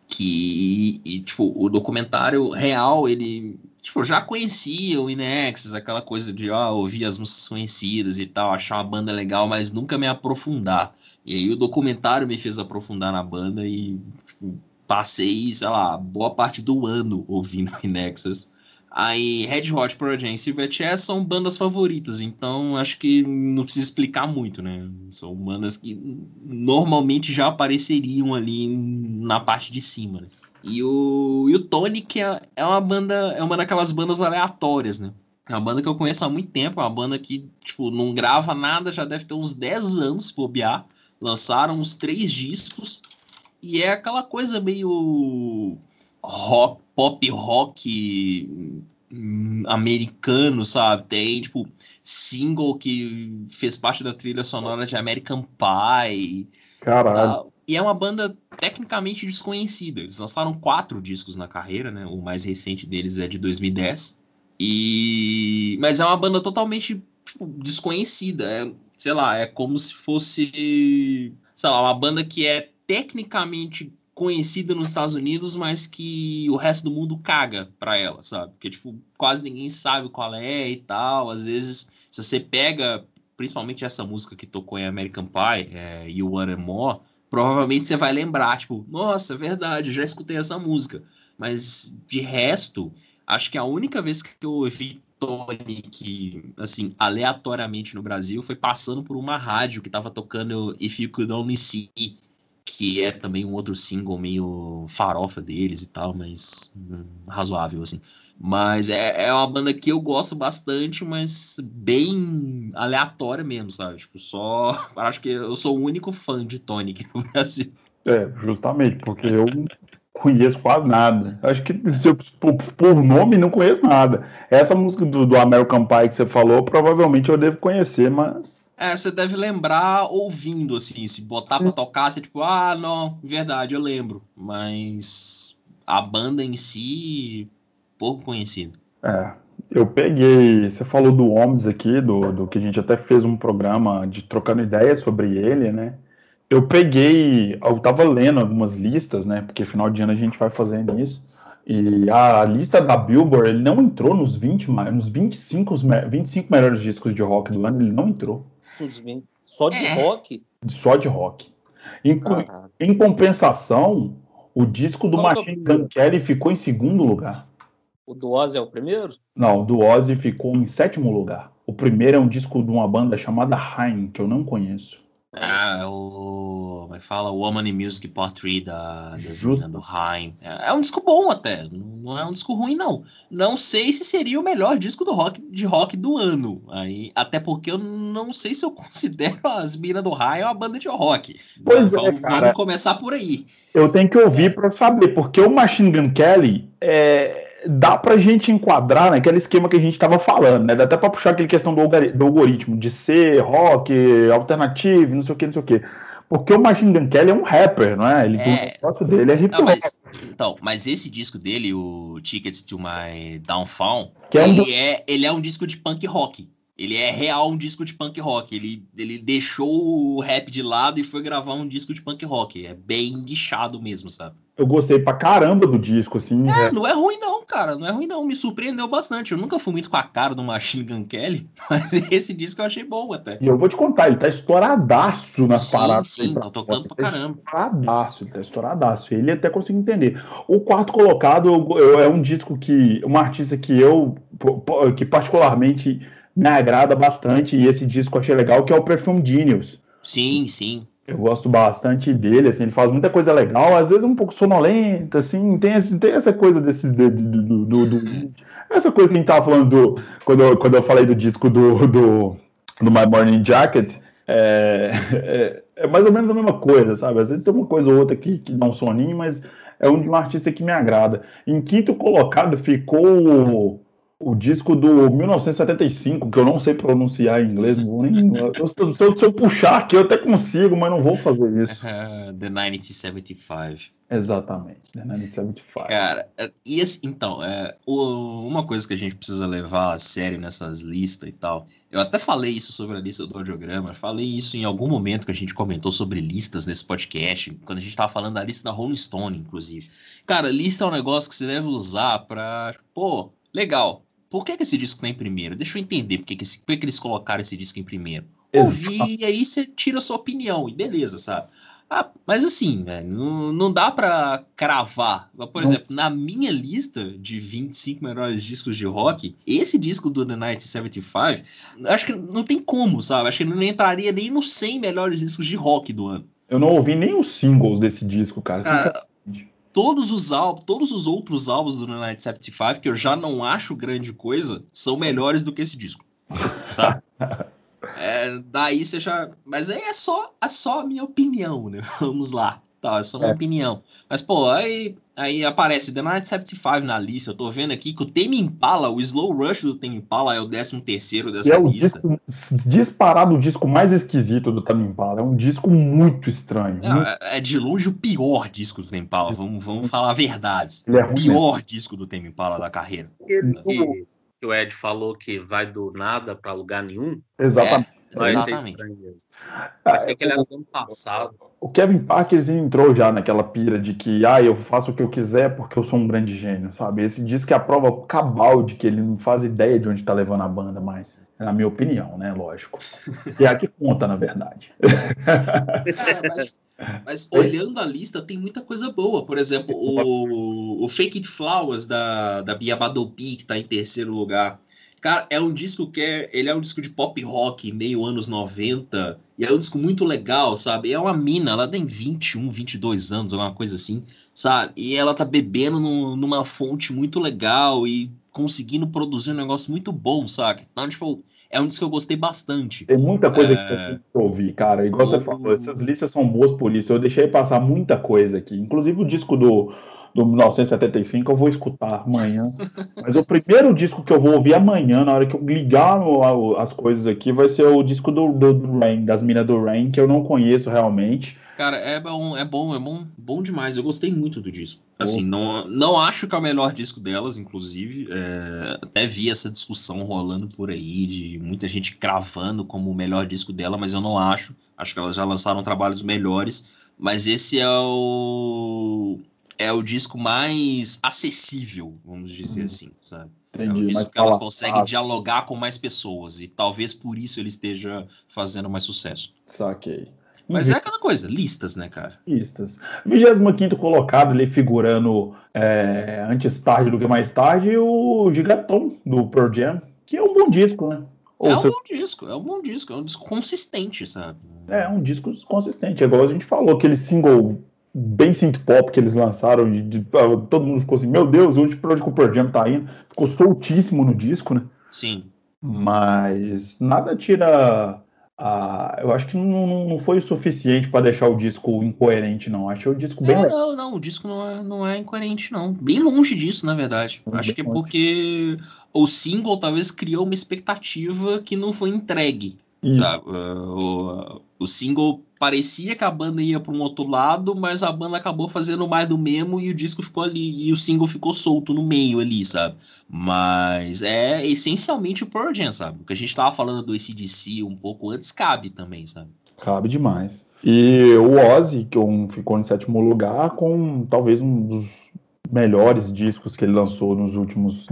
Que, e, tipo, o documentário real, ele, tipo, já conhecia o Inexus, aquela coisa de ó, ouvir as músicas conhecidas e tal, achar uma banda legal, mas nunca me aprofundar. E aí o documentário me fez aprofundar na banda e tipo, passei, sei lá, boa parte do ano ouvindo Inexus. Aí Red Hot, Pearl Jam e Silverchair são bandas favoritas, então acho que não precisa explicar muito, né? São bandas que normalmente já apareceriam ali na parte de cima, né? E o, e o que é, é uma banda, é uma daquelas bandas aleatórias, né? É uma banda que eu conheço há muito tempo, é uma banda que, tipo, não grava nada, já deve ter uns 10 anos, bobear. Lançaram uns três discos, e é aquela coisa meio rock, pop rock hum, americano, sabe? Tem, tipo, single que fez parte da trilha sonora de American Pie. Caralho. Uh, e é uma banda tecnicamente desconhecida. Eles lançaram quatro discos na carreira, né? O mais recente deles é de 2010. E... Mas é uma banda totalmente tipo, desconhecida. É, sei lá, é como se fosse, sei lá, uma banda que é tecnicamente conhecida nos Estados Unidos, mas que o resto do mundo caga pra ela, sabe? Porque, tipo, quase ninguém sabe qual é e tal. Às vezes, se você pega, principalmente essa música que tocou em American Pie, é, You Want More, provavelmente você vai lembrar, tipo, nossa, é verdade, já escutei essa música. Mas, de resto, acho que a única vez que eu ouvi Tony que, assim, aleatoriamente no Brasil foi passando por uma rádio que tava tocando If You Could Only See, que é também um outro single meio farofa deles e tal, mas hum, razoável, assim. Mas é, é uma banda que eu gosto bastante, mas bem aleatória mesmo, sabe? Tipo, só. Acho que eu sou o único fã de Tonic no Brasil. É, justamente, porque eu conheço quase nada. Acho que se eu, por, por, nome não conheço nada. Essa música do, do American Pie que você falou, provavelmente eu devo conhecer, mas é, você deve lembrar ouvindo, assim, se botar pra tocar, você tipo, ah, não, verdade, eu lembro. Mas a banda em si, pouco conhecida. É, eu peguei, você falou do Homens aqui, do, do que a gente até fez um programa de trocando ideias sobre ele, né? Eu peguei, eu tava lendo algumas listas, né? Porque final de ano a gente vai fazendo isso. E a lista da Billboard, ele não entrou nos 20, nos 25, 25 melhores discos de rock do ano, ele não entrou. Só de é. rock? Só de rock. Em, em compensação, o disco do Qual Machine Gun Kelly ficou em segundo lugar. O do Ozzy é o primeiro? Não, o do Ozzy ficou em sétimo lugar. O primeiro é um disco de uma banda chamada Haim, que eu não conheço. Ah, o. Como é que fala? Woman in Music 3 da, da do Haim. É, é, um disco bom até. Não é um disco ruim, não. Não sei se seria o melhor disco do rock, de rock do ano. Aí, até porque eu não sei se eu considero as minas do Haim uma banda de rock. Pois então, é, cara. Vamos começar por aí. Eu tenho que ouvir para saber, porque o Machine Gun Kelly é dá pra gente enquadrar naquele esquema que a gente tava falando, né? Dá até pra puxar aquela questão do, do algoritmo, de ser rock, alternativo, não sei o que, não sei o que. Porque o Machine Gun Kelly é um rapper, não é? Ele, é... O negócio dele é hip hop. Mas, então, mas esse disco dele, o Tickets to My Downfall, que é um ele, é, ele é um disco de punk rock. Ele é real um disco de punk rock. Ele, ele deixou o rap de lado e foi gravar um disco de punk rock. É bem guichado mesmo, sabe? Eu gostei pra caramba do disco, assim. É, é, não é ruim não, cara. Não é ruim não. Me surpreendeu bastante. Eu nunca fui muito com a cara do Machine Gun Kelly, mas esse disco eu achei bom até. E eu vou te contar, ele tá estouradaço nas sim, paradas. Sim, tá tocando pra caramba. Tá estouradaço, ele tá estouradaço. Ele até consegui entender. O quarto colocado eu, eu, é um disco que... Uma artista que eu... Que particularmente me agrada bastante. E esse disco eu achei legal, que é o Perfume Genius. Sim, sim. Eu gosto bastante dele, assim, ele faz muita coisa legal, às vezes um pouco sonolenta, assim, tem, esse, tem essa coisa desses do, do, do, do, essa coisa que a gente tava falando do, quando, eu, quando eu falei do disco do, do, do My Morning Jacket, é, é, é, mais ou menos a mesma coisa, sabe? Às vezes tem uma coisa ou outra que, que dá um soninho, mas é um um artista que me agrada. Em quinto colocado ficou o disco do 1975, que eu não sei pronunciar em inglês, não vou nem, eu, se, eu, se, eu, puxar aqui, eu até consigo, mas não vou fazer isso. Uh, the 1975. Exatamente, The 1975. Cara, é, e esse, então, é, o, uma coisa que a gente precisa levar a sério nessas listas e tal, eu até falei isso sobre a lista do audiograma, falei isso em algum momento que a gente comentou sobre listas nesse podcast, quando a gente tava falando da lista da Rolling Stone, inclusive. Cara, lista é um negócio que você deve usar pra, pô, legal. Por que, que esse disco tá em primeiro? Deixa eu entender por que, que, esse, por que, que eles colocaram esse disco em primeiro. Ouvir e aí você tira a sua opinião, e beleza, sabe? Ah, mas assim, né, não, não dá pra cravar. Por não. exemplo, na minha lista de 25 melhores discos de rock, esse disco do The Night 75, acho que não tem como, sabe? Acho que não entraria nem nos 100 melhores discos de rock do ano. Eu não ouvi nem os singles desse disco, cara. Ah, todos os álbuns, todos os outros álbuns do Night 75, que eu já não acho grande coisa, são melhores do que esse disco. Sabe? É, daí você já. Mas aí é só, é só a minha opinião, né? Vamos lá. Tá, é só uma é. opinião. Mas, pô, aí, aí aparece The Night 75 na lista. Eu tô vendo aqui que o Tame Impala, o Slow Rush do Tame Impala é o 13 terceiro dessa é lista. Disco, disparado o disco mais esquisito do Tame Impala. É um disco muito estranho. É, muito... é de longe o pior disco do Tame Impala. Vamos, vamos falar verdades. Ele é o pior mesmo. disco do Tame Impala da carreira. Que, que o Ed falou que vai do nada para lugar nenhum. Exatamente. É, exatamente. Acho que ele era do ano passado. O Kevin Parker entrou já naquela pira de que ah, eu faço o que eu quiser porque eu sou um grande gênio, sabe? Esse diz que é a prova cabal de que ele não faz ideia de onde tá levando a banda mais. Na minha opinião, né? Lógico. E é a que conta, na verdade. É, mas, mas, olhando a lista, tem muita coisa boa. Por exemplo, o, o Fake It Flowers da, da Bia Badopi, que tá em terceiro lugar. Cara, é um disco que é. Ele é um disco de pop rock, meio anos 90. E é um disco muito legal, sabe? É uma mina, ela tem 21, 22 anos, alguma coisa assim, sabe? E ela tá bebendo no, numa fonte muito legal e conseguindo produzir um negócio muito bom, sabe? Então, tipo, é um disco que eu gostei bastante. Tem muita coisa é... que eu ouvir, cara. Igual o... você falou, essas listas são boas por isso. Eu deixei passar muita coisa aqui. Inclusive o disco do do 1975 eu vou escutar amanhã. Mas o primeiro disco que eu vou ouvir amanhã, na hora que eu ligar as coisas aqui, vai ser o disco do, do, do Rain, das minas do Rain, que eu não conheço realmente. Cara, é bom, é bom, é bom, bom demais. Eu gostei muito do disco. Assim, não, não acho que é o melhor disco delas, inclusive. É, até vi essa discussão rolando por aí, de muita gente cravando como o melhor disco dela, mas eu não acho. Acho que elas já lançaram trabalhos melhores. Mas esse é o é o disco mais acessível, vamos dizer hum. assim, sabe? Entendi, é um disco que elas conseguem dialogar com mais pessoas e talvez por isso ele esteja fazendo mais sucesso. Saquei. Mas é aquela coisa, listas, né, cara? Listas. 25 colocado ali figurando é, antes tarde do que mais tarde, o Gigaton do Pearl Jam, que é um bom disco, né? Ou é um bom disco, é um bom disco, é um disco consistente, sabe? É, um disco consistente. É igual a gente falou, aquele single bem synth pop que eles lançaram e de, ah, todo mundo ficou assim, meu Deus, onde para onde o Pearl Jam tá indo? Ficou soltíssimo no disco, né? Sim. Mas nada tira a, eu acho que não, não foi o suficiente para deixar o disco incoerente, não. Achei o disco bem. É, não, não, o disco não é, não é incoerente, não. Bem longe disso, na verdade. Acho que é porque o single talvez criou uma expectativa que não foi entregue. O, o single parecia que a banda ia para um outro lado, mas a banda acabou fazendo mais do mesmo e o disco ficou ali e o single ficou solto no meio ali, sabe? Mas é essencialmente o Pearl Jam, sabe? O que a gente tava falando do ACDC um pouco antes cabe também, sabe? Cabe demais. E o Ozzy, que ficou em sétimo lugar com talvez um dos melhores discos que ele lançou nos últimos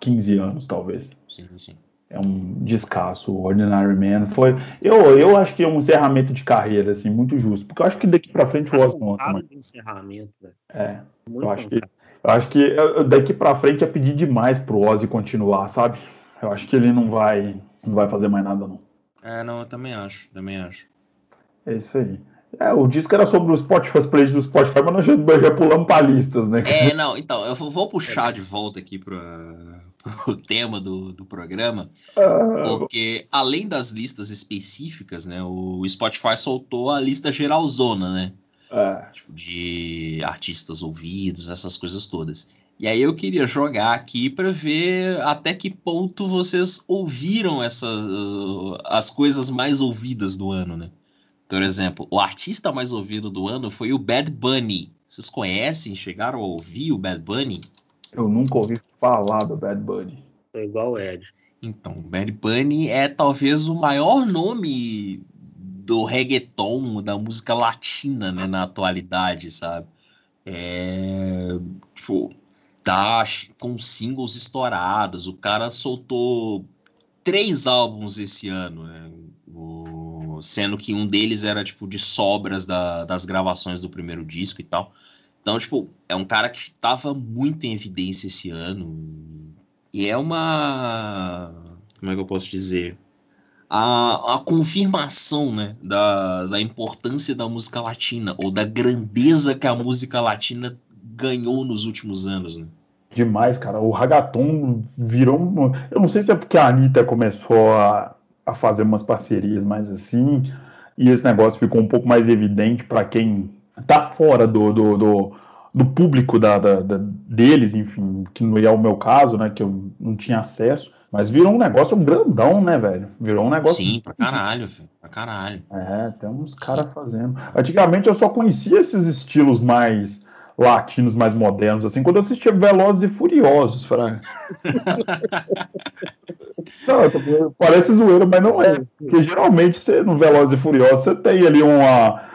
15 anos, talvez. Sim, sim é um descasso. O Ordinary Man foi. Eu, eu acho que é um encerramento de carreira, assim, muito justo. Porque eu acho que daqui para frente o Ozzy não mas... encerramento, É. Muito eu acho que. Eu acho que daqui para frente é pedir demais pro Ozzy continuar, sabe? Eu acho que ele não vai, não vai fazer mais nada, não. É, não, eu também acho, também acho. É isso aí. É, o disco era sobre o Spotify, as playlists do Spotify, mas nós já, já pulamos para listas, né? É, não, então, eu vou puxar de volta aqui para o tema do, do programa, ah, porque além das listas específicas, né, o Spotify soltou a lista geralzona, né? É. Tipo, de artistas ouvidos, essas coisas todas. E aí eu queria jogar aqui para ver até que ponto vocês ouviram essas uh, as coisas mais ouvidas do ano, né? Por exemplo, o artista mais ouvido do ano foi o Bad Bunny. Vocês conhecem? Chegaram a ouvir o Bad Bunny? Eu nunca ouvi falar do Bad Bunny. É igual o Ed. Então, o Bad Bunny é talvez o maior nome do reggaeton, da música latina, né, na atualidade, sabe? É, tipo, tá com singles estourados. O cara soltou três álbuns esse ano, né? Sendo que um deles era tipo de sobras da, das gravações do primeiro disco e tal. Então, tipo, é um cara que tava muito em evidência esse ano. E é uma. Como é que eu posso dizer? A, a confirmação né, da, da importância da música latina, ou da grandeza que a música latina ganhou nos últimos anos. Né? Demais, cara. O Ragaton virou. Eu não sei se é porque a Anitta começou a, a fazer umas parcerias mais assim, e esse negócio ficou um pouco mais evidente para quem tá fora do, do, do, do público da, da, da, deles, enfim, que não é o meu caso, né? Que eu não tinha acesso. Mas virou um negócio grandão, né, velho? Virou um negócio. Sim, pra caralho, filho. Pra caralho. É, tem uns caras fazendo. Antigamente eu só conhecia esses estilos mais latinos, mais modernos, assim, quando eu assistia Velozes e Furiosos, Frank. não, parece zoeiro, mas não é. Porque geralmente você, no Velozes e Furiosos você tem ali uma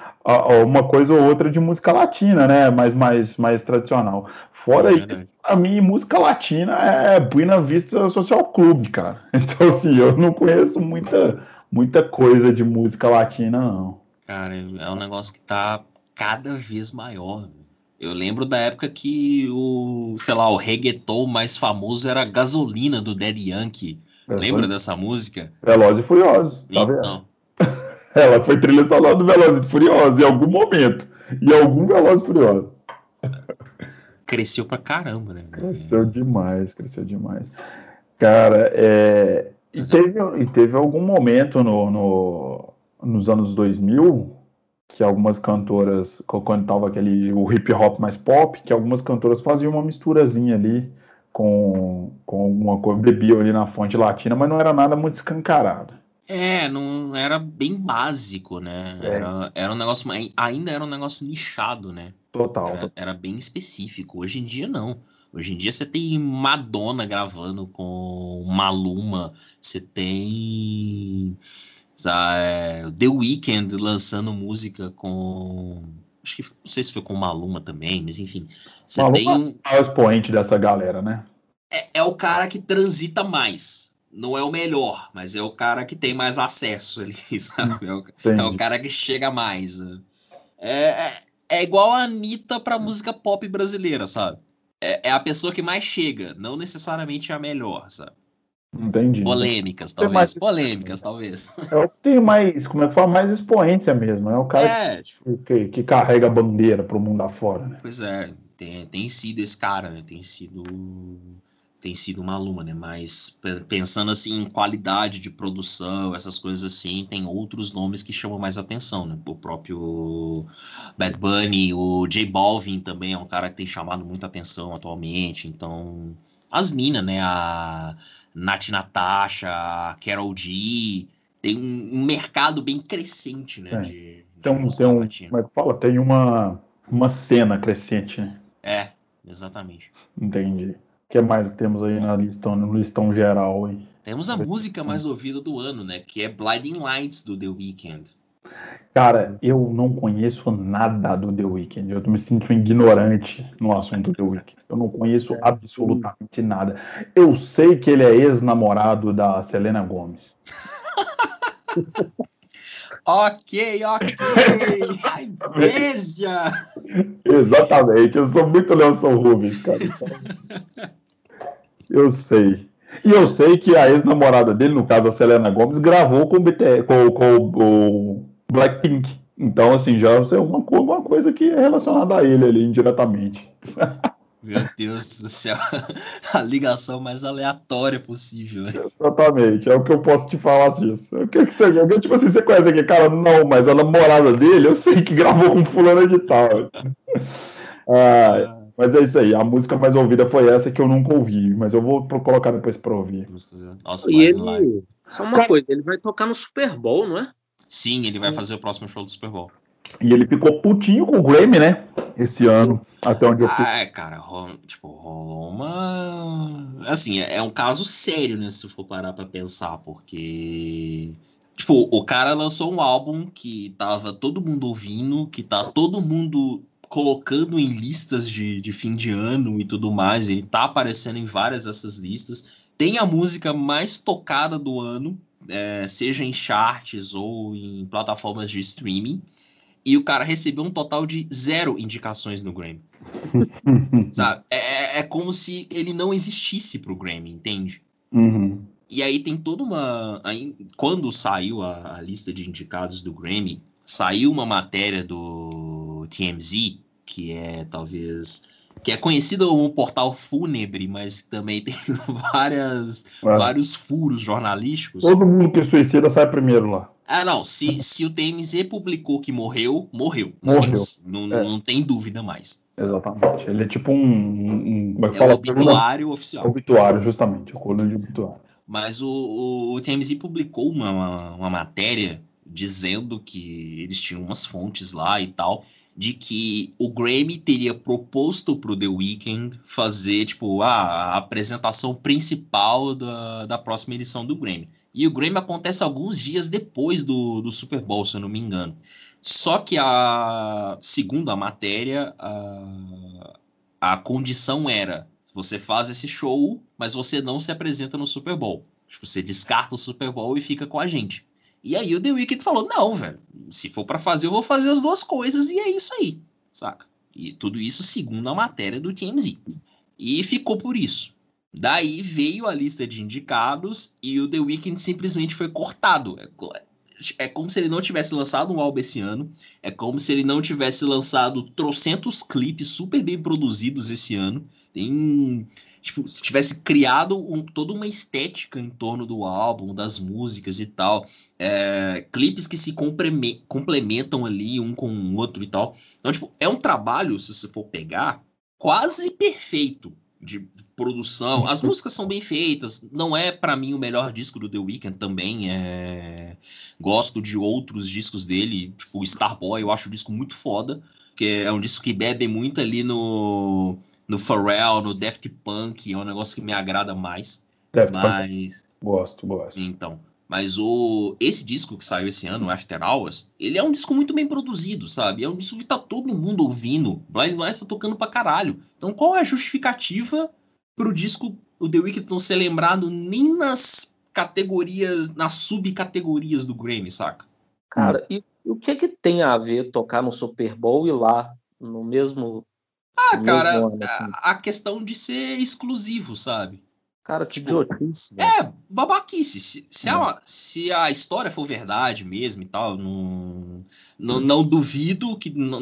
uma coisa ou outra de música latina, né? Mais, mais, mais tradicional. Fora é isso, a mim, música latina é Buena Vista Social Club, cara. Então, assim, eu não conheço muita, muita coisa de música latina, não. Cara, é um negócio que tá cada vez maior. Eu lembro da época que o, sei lá, o reggaeton mais famoso era Gasolina do Daddy Yankee. É, Lembra foi... dessa música? Veloz e Furioso, tá então, vendo? Ela foi trilha sonora do Velozes e Furiosos em algum momento. Em algum Velozes e Furiosos. Cresceu pra caramba, né? Cresceu demais, cresceu demais. Cara, é... e, teve, e teve algum momento no, no, nos anos 2000 que algumas cantoras, quando tava aquele o hip hop mais pop, que algumas cantoras faziam uma misturazinha ali com, com alguma coisa, bebiam ali na fonte latina, mas não era nada muito escancarado. É, não era bem básico, né? É. Era, era um negócio, ainda era um negócio nichado, né? Total. Era, era, bem específico. Hoje em dia, não. Hoje em dia você tem Madonna gravando com Maluma, você tem The Weeknd lançando música com. Acho que não sei se foi com Maluma também, mas enfim. Você Maluma tem um. É o expoente dessa galera, né? É, é o cara que transita mais não é o melhor, mas é o cara que tem mais acesso ali, sabe? É o, é o cara que chega mais. É, é, é igual a Anitta pra música pop brasileira, sabe? É, é a pessoa que mais chega, não necessariamente a melhor, sabe? Entendi. Polêmicas, talvez. Mais... Polêmicas, talvez. É o que tem mais, como é que fala, mais expoência mesmo. É o cara é, tipo... que, que, carrega a bandeira pro mundo afora, né? Pois é, tem, tem sido esse cara, né? Tem sido tem sido uma aluna, né? Mas pensando assim em qualidade de produção, essas coisas assim, tem outros nomes que chamam mais atenção, né? O próprio Bad Bunny, o J Balvin também é um cara que tem chamado muita atenção atualmente. Então, as minas, né? A Nath Natasha, Carol G, tem um, mercado bem crescente, né? É. De, de tem um, é que fala? Tem uma, uma cena crescente, né? É, exatamente. Entendi. O que mais temos aí na listão, no listão geral? Hein? Temos a música mais ouvida do ano, né? Que é Blinding Lights do The Weeknd. Cara, eu não conheço nada do The Weeknd. Eu me sinto ignorante no assunto do The Weeknd. Eu não conheço absolutamente nada. Eu sei que ele é ex-namorado da Selena Gomes. ok, ok. Ai, veja! Exatamente. Eu sou muito Nelson Rubens, cara. Eu sei. E eu sei que a ex-namorada dele, no caso a Selena Gomes, gravou com o, BT, com, com o Blackpink. Então, assim, já é uma, uma coisa que é relacionada a ele ali indiretamente. Meu Deus do céu, a ligação mais aleatória possível. Exatamente, é o que eu posso te falar disso. O que, que você joga? Tipo assim, você conhece aquele cara? Não, mas a namorada dele, eu sei que gravou com fulano de tal. ah, mas é isso aí, a música mais ouvida foi essa que eu nunca ouvi, mas eu vou colocar depois pra ouvir. Nossa, e ele, só uma coisa, ele vai tocar no Super Bowl, não é? Sim, ele vai fazer o próximo show do Super Bowl. E ele ficou putinho com o Grammy, né? Esse ano, até onde eu fui. Ah, é, cara, tipo, rolou uma. Assim, é, é um caso sério, né? Se for parar pra pensar, porque. Tipo, o cara lançou um álbum que tava todo mundo ouvindo, que tá todo mundo colocando em listas de, de fim de ano e tudo mais. Ele tá aparecendo em várias dessas listas. Tem a música mais tocada do ano, é, seja em charts ou em plataformas de streaming. E o cara recebeu um total de zero indicações no Grammy. Sabe? É, é, é como se ele não existisse pro Grammy, entende? Uhum. E aí tem toda uma. Aí, quando saiu a, a, lista de indicados do Grammy, saiu uma matéria do TMZ, que é talvez. Que é conhecido como um portal fúnebre, mas também tem várias, é. vários furos jornalísticos. Todo mundo que suicida sai primeiro lá. Ah, não. Se, se o TMZ publicou que morreu, morreu. Morreu. Sim, não, é. não tem dúvida mais. Exatamente. Ele é tipo um. um, um é, é o obituário oficial. Obituário, justamente. O coluna de obituário. Mas o, o, o TMZ publicou uma, uma, uma, matéria dizendo que eles tinham umas fontes lá e tal, de que o Grammy teria proposto para o The Weeknd fazer, tipo, a, apresentação principal da, da próxima edição do Grammy. E o Grammy acontece alguns dias depois do, do Super Bowl, se eu não me engano. Só que a segundo a matéria, a, a condição era você faz esse show, mas você não se apresenta no Super Bowl. Tipo, você descarta o Super Bowl e fica com a gente. E aí o The Weeknd falou: não, velho, se for para fazer, eu vou fazer as duas coisas e é isso aí, saca? E tudo isso segundo a matéria do TMZ. E ficou por isso. Daí veio a lista de indicados e o The Weeknd simplesmente foi cortado. É, é como se ele não tivesse lançado um álbum esse ano. É como se ele não tivesse lançado trocentos clipes super bem produzidos esse ano. Tem. Tipo, se tivesse criado um, toda uma estética em torno do álbum, das músicas e tal. É, clipes que se complementam ali um com o outro e tal. Então, tipo, é um trabalho, se você for pegar, quase perfeito de produção. As músicas são bem feitas. Não é para mim o melhor disco do The Weeknd também. É... Gosto de outros discos dele, tipo Starboy, eu acho o disco muito foda, que é um disco que bebe muito ali no no Pharrell, no Daft Punk, é um negócio que me agrada mais. Daft mas... Punk. Gosto, gosto. Então, mas o esse disco que saiu esse ano, After Hours, ele é um disco muito bem produzido, sabe? É um disco que tá todo mundo ouvindo. Blind Lights tá tocando pra caralho. Então, qual é a justificativa pro disco o The Weeknd não ser lembrado nem nas categorias, nas subcategorias do Grammy, saca? Cara, e o que que tem a ver tocar no Super Bowl e lá no mesmo ah, cara, ano, assim. a, questão de ser exclusivo, sabe? Cara, que tipo, idiotice. É, babaquice. Se, se, a, se a história for verdade mesmo e tal, não, não, não duvido que. Não,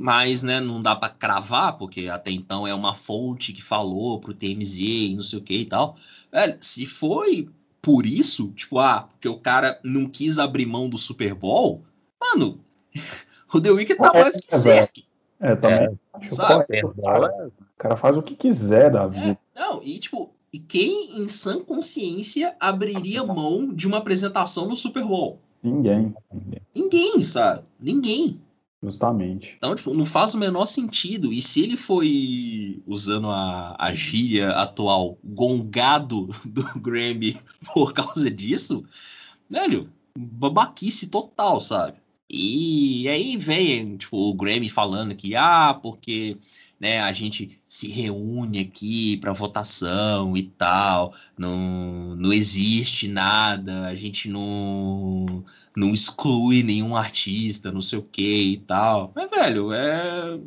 mas, né, não dá para cravar, porque até então é uma fonte que falou pro TMZ e não sei o que e tal. Velho, se foi por isso, tipo, ah, porque o cara não quis abrir mão do Super Bowl, mano, o The Weeknd tá é, mais que é, certo. É, também. É, sabe? O cara, o cara faz o que quiser da vida. É, não, e tipo, e quem em sã consciência abriria mão de uma apresentação no Super Bowl? Ninguém. Ninguém, ninguém sabe? Ninguém. Justamente. Então, tipo, não faz o menor sentido. E se ele foi, usando a, a gíria atual, gongado do Grammy por causa disso, velho, babaquice total, sabe? E aí vem, tipo, o Grammy falando que, ah, porque né, a gente se reúne aqui para votação e tal, não, não existe nada, a gente não, não exclui nenhum artista, não sei o que e tal. Mas, velho, é.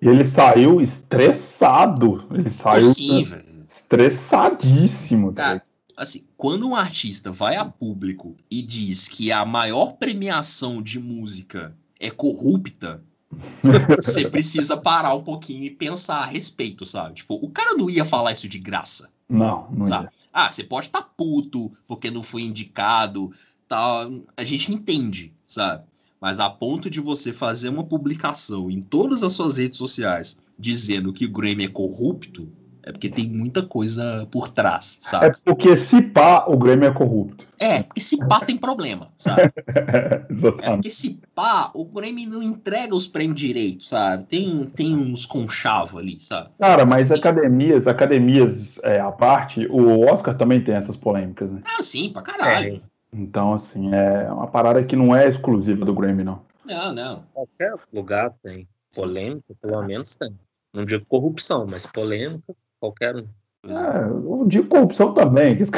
Ele saiu estressado. Ele saiu Sim, estressadíssimo. Tá Cara, assim, quando um artista vai a público e diz que a maior premiação de música é corrupta, você precisa parar um pouquinho e pensar a respeito, sabe? Tipo, o cara não ia falar isso de graça. Não, não sabe? ia. Ah, você pode estar tá puto porque não foi indicado, tal. A gente entende, sabe? Mas a ponto de você fazer uma publicação em todas as suas redes sociais dizendo que o Grammy é corrupto, é porque tem muita coisa por trás, sabe? É porque se pá, o Grêmio é corrupto. É, porque se pá tem problema, sabe? é porque se pá, o Grêmio não entrega os prêmios direito, sabe? Tem, tem uns conchavos ali, sabe? Cara, mas academias, academias é, à parte, o Oscar também tem essas polêmicas, né? Ah, sim, pra caralho. É. Então, assim, é uma parada que não é exclusiva do Grammy, não. Não, não. Qualquer lugar tem. Polêmica, pelo menos tem. Não digo corrupção, mas polêmica, qualquer um. É, eu digo corrupção também. Que...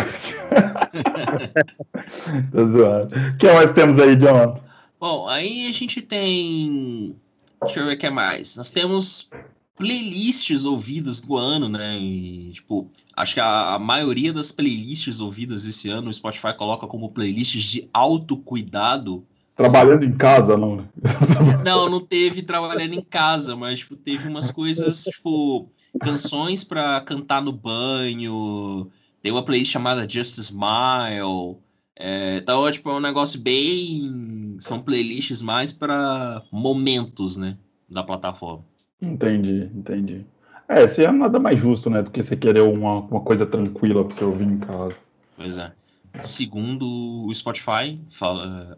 Tô zoando. O que mais temos aí, John? Bom, aí a gente tem. Deixa eu ver o que é mais. Nós temos playlists ouvidas do ano, né? E, tipo, acho que a, a, maioria das playlists ouvidas esse ano o Spotify coloca como playlists de autocuidado. Trabalhando em casa, não? Né? Não, não teve trabalhando em casa, mas tipo, teve umas coisas, tipo, canções para cantar no banho. Tem uma playlist chamada Just Smile. É, então, tipo, é um negócio bem. São playlists mais para momentos, né? Da plataforma. Entendi, entendi. É, esse é nada mais justo, né? Do que você querer uma, uma coisa tranquila para você ouvir em casa. Pois é. Segundo o Spotify, fala,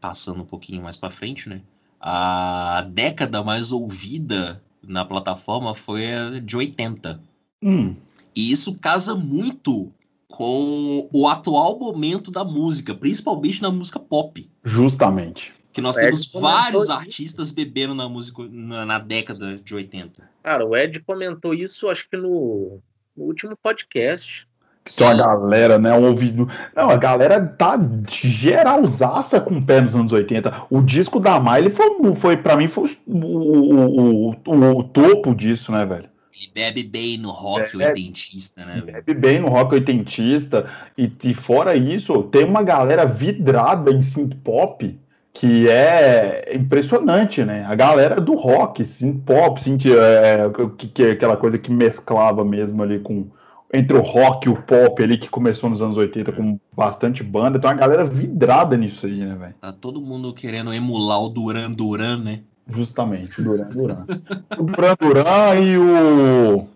passando um pouquinho mais para frente, né? A década mais ouvida na plataforma foi de 80. Hum. E isso casa muito com o atual momento da música, principalmente na música pop. Justamente. Que nós temos vários isso. artistas bebendo na música na, na, década de 80. Cara, o Ed comentou isso, acho que no, no último podcast. Que a galera, né? Um ouvido. Não, a galera tá geralzaça com o pé nos anos 80. O disco da Miley foi, foi para mim, foi o, o, o, o, topo disso, né, velho? Ele bebe bem no rock bebe, oitentista, né, velho? Bebe bem no rock oitentista. E, e fora isso, tem uma galera vidrada em synth pop que é impressionante, né? A galera do rock, synth pop, synth, é, que, que é aquela coisa que mesclava mesmo ali com entre o rock e o pop ali que começou nos anos 80 com bastante banda, então a galera vidrada nisso aí, né, velho? Tá todo mundo querendo emular o Duran Duran, né? Justamente, o Duran Duran. o Duran Duran e o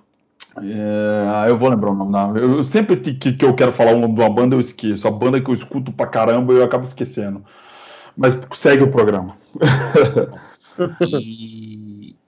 é, eu vou lembrar o nome da. Eu sempre que, que eu quero falar o nome de uma banda, eu esqueço. A banda que eu escuto pra caramba, eu acabo esquecendo. Mas segue o programa. e,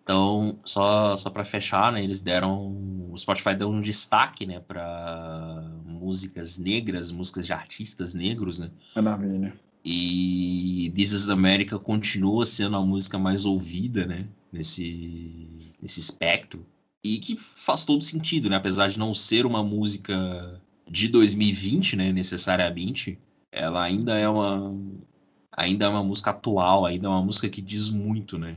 então, só, só para fechar, né, eles deram. O Spotify deu um destaque né, para músicas negras, músicas de artistas negros, né? Maravilha. E This is America continua sendo a música mais ouvida, né? Nesse, nesse espectro. E que faz todo sentido, né? Apesar de não ser uma música de 2020, né? Necessariamente, ela ainda é uma, ainda é uma música atual, ainda é uma música que diz muito, né?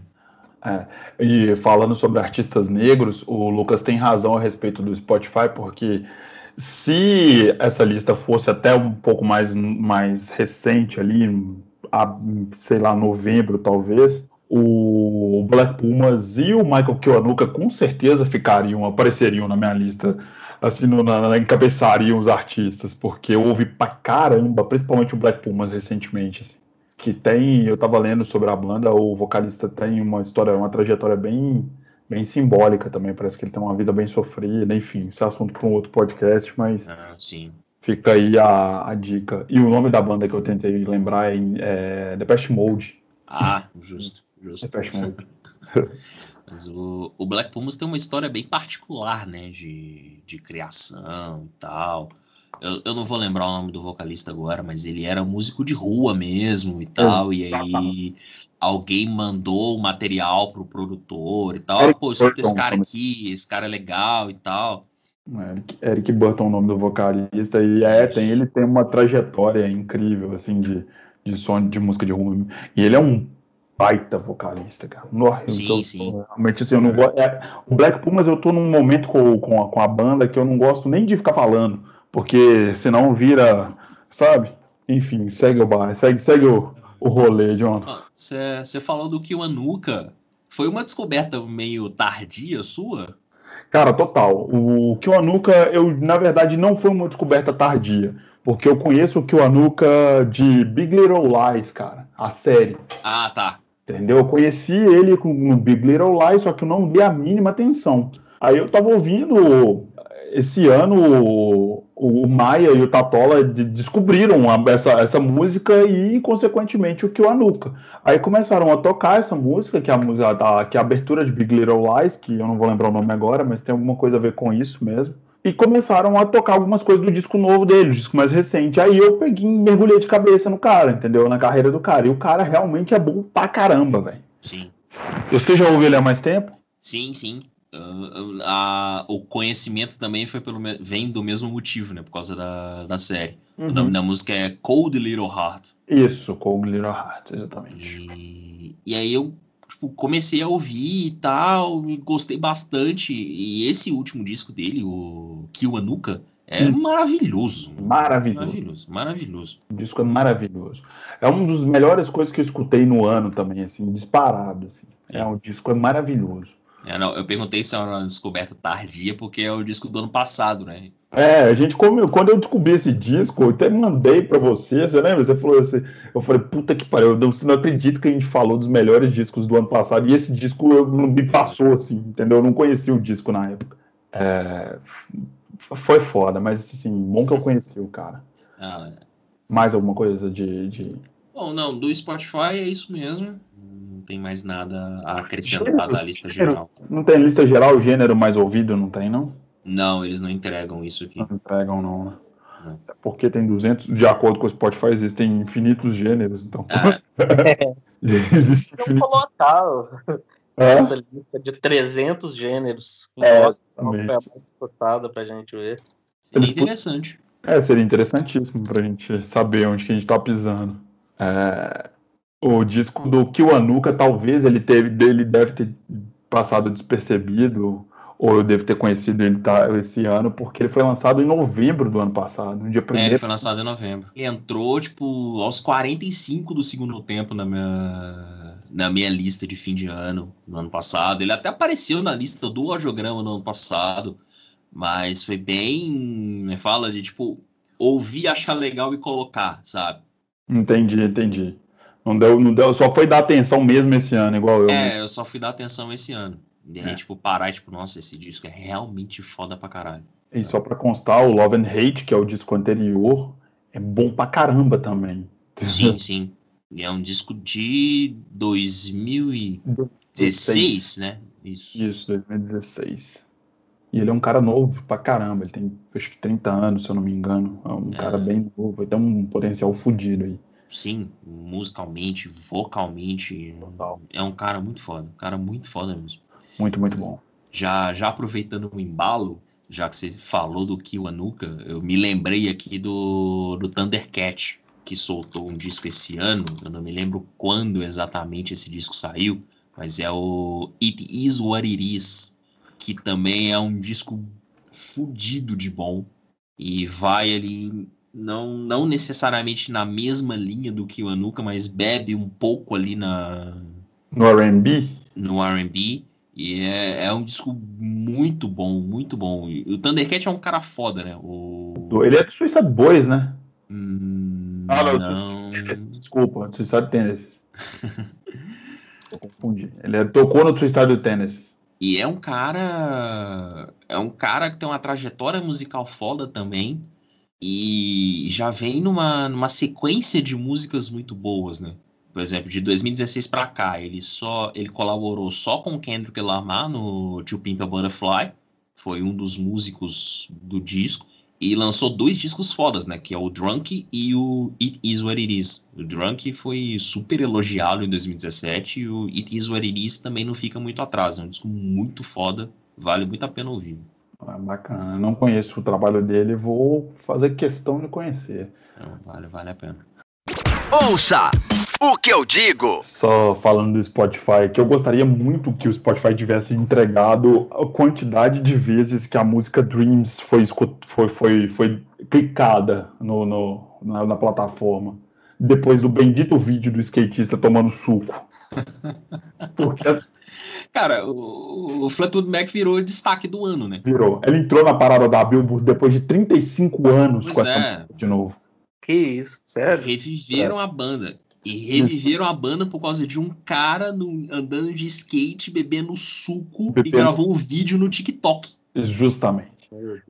É, e falando sobre artistas negros, o Lucas tem razão a respeito do Spotify, porque se essa lista fosse até um pouco mais, mais recente ali, a, sei lá, novembro talvez, o Black Pumas e o Michael Kiwanuka com certeza ficariam, apareceriam na minha lista, assim, no, na, encabeçariam os artistas, porque eu ouvi pra caramba, principalmente o Black Pumas recentemente, assim que tem, eu estava lendo sobre a banda, o vocalista tem uma história, uma trajetória bem, bem simbólica também, parece que ele tem uma vida bem sofrida, enfim, esse é assunto para um outro podcast, mas ah, fica aí a, a, dica. E o nome da banda que eu tentei lembrar é, é Depeche Mode. Ah, justo, justo. Depeche Mode. Mas o, o Black Pumas tem uma história bem particular, né, de, de criação e tal. Eu, eu não vou lembrar o nome do vocalista agora, mas ele era músico de rua mesmo e tal. E aí alguém mandou o material pro produtor e tal. Eric Pô, escuta esse cara aqui, esse cara é legal e tal. Eric, Eric Burton, o nome do vocalista, e é, tem, ele tem uma trajetória incrível, assim, de, de som de música de rua. E ele é um baita vocalista, cara. Nossa, sim, tô, sim. Realmente, assim, eu não gosto. É, o Black Pumas, eu tô num momento com, com, a, com a banda que eu não gosto nem de ficar falando porque senão vira, sabe? Enfim, segue o bar, segue, segue o, o rolê, John. Você falou do Kiwanuka. Foi uma descoberta meio tardia sua? Cara, total. O Kiwanuka, eu, na verdade, não foi uma descoberta tardia. Porque eu conheço o Kiwanuka de Big Little Lies, cara. A série. Ah, tá. Entendeu? Eu conheci ele no Big Little Lies, só que eu não dei a mínima atenção. Aí eu tava ouvindo esse ano o Maia e o Tatola descobriram a, essa, essa música e, consequentemente, o Kiwanuka. Aí começaram a tocar essa música, que é a música da, que é a abertura de Big Little Lies, que eu não vou lembrar o nome agora, mas tem alguma coisa a ver com isso mesmo. E começaram a tocar algumas coisas do disco novo dele, o disco mais recente. Aí eu peguei, mergulhei de cabeça no cara, entendeu? Na carreira do cara. E o cara realmente é bom pra caramba, velho. Sim. Você já ouviu ele há mais tempo? Sim, sim. A, o conhecimento também foi pelo, vem do mesmo motivo, né? Por causa da, da série. Uhum. O nome da música é Cold Little Heart. Isso, Cold Little Heart, exatamente. E, e aí eu tipo, comecei a ouvir e tal, e gostei bastante. E esse último disco dele, o Kiwanuka, é hum. maravilhoso. Maravilhoso. Maravilhoso, maravilhoso. O disco é maravilhoso. É uma das melhores coisas que eu escutei no ano também, assim, disparado. Assim. É, um disco é maravilhoso. É, não, eu perguntei se era uma descoberta tardia, porque é o disco do ano passado, né? É, a gente, quando eu descobri esse disco, eu até mandei para você, você lembra? Você falou assim, eu falei, puta que pariu, você não acredita que a gente falou dos melhores discos do ano passado, e esse disco eu, me passou assim, entendeu? Eu não conhecia o disco na época. É, foi foda, mas assim, bom que eu conheci o cara. Ah, é. Mais alguma coisa de, de. Bom, não, do Spotify é isso mesmo. Não tem mais nada a acrescentar da lista geral. Não tem lista geral, o gênero mais ouvido, não tem, não? Não, eles não entregam isso aqui. Não entregam, não, né? Não. É porque tem 200, de acordo com o Spotify, existem infinitos gêneros, então. Ah. Existe infinitos... colocar é? essa lista de 300 gêneros. É, é mais disputada pra gente ver. Seria interessante. É, seria interessantíssimo pra gente saber onde que a gente tá pisando. É, o disco do Kiwanuka, talvez ele teve, ele deve ter passado despercebido, ou eu devo ter conhecido ele tá, esse ano, porque ele foi lançado em novembro do ano passado, no dia primeiro. É, ele foi lançado em novembro. Ele entrou, tipo, aos 45 do segundo tempo na minha, na minha lista de fim de ano, no ano passado. Ele até apareceu na lista do audiograma no ano passado, mas foi bem, fala de, tipo, ouvir, achar legal e colocar, sabe? Entendi, entendi. Não deu, não deu, só foi dar atenção mesmo esse ano, igual eu. É, né? eu só fui dar atenção esse ano. E aí, é. tipo, parar e, tipo, nossa, esse disco é realmente foda pra caralho. E só pra constar, o Love and Hate, que é o disco anterior, é bom pra caramba também. Sim, sim. É um disco de 2016, né? Isso. Isso, 2016. E ele é um cara novo pra caramba, ele tem acho que 30 anos, se eu não me engano. É um é. cara bem novo, ele tem um potencial fodido aí. Sim, musicalmente, vocalmente. Total. É um cara muito foda, um cara muito foda mesmo. Muito, muito bom. Já, já aproveitando o embalo, já que você falou do Kiwanuka, eu me lembrei aqui do, do Thundercat, que soltou um disco esse ano. Eu não me lembro quando exatamente esse disco saiu, mas é o It Is What It Is, que também é um disco fudido de bom e vai ali não, não necessariamente na mesma linha do Kiwanuka, mas bebe um pouco ali na no R&B, no R&B e é, é um disco muito bom, muito bom. E o Thundercat é um cara foda, né? O... Ele é do Suicide Boys, né? Hum, ah, não. não. Desculpa, Suicide Tennis. Eu confundi. Ele é, tocou no Suicide Tennis. E é um cara. É um cara que tem uma trajetória musical foda também. E já vem numa, numa sequência de músicas muito boas, né? por exemplo, de 2016 para cá, ele só ele colaborou só com Kendrick Lamar no To Pimp Butterfly, foi um dos músicos do disco e lançou dois discos fodas, né, que é o Drunk e o It Is What It Is. O Drunk foi super elogiado em 2017 e o It Is What It Is também não fica muito atrás, é um disco muito foda, vale muito a pena ouvir. Ah, bacana, não conheço o trabalho dele, vou fazer questão de conhecer. Não, vale, vale a pena. Ouça o que eu digo. Só falando do Spotify, que eu gostaria muito que o Spotify tivesse entregado a quantidade de vezes que a música Dreams foi, foi, foi, foi clicada no, no na, na, plataforma. Depois do bendito vídeo do skatista tomando suco. Porque as... Cara, o, o Fleetwood Mac virou destaque do ano, né? Virou. Ele entrou na parada da Billboard depois de 35 anos pois com essa é. de novo. Que isso, sério? Reviveram a banda. E reviveram a banda por causa de um cara no, andando de skate, bebendo suco bebendo. e gravou um vídeo no TikTok. Justamente.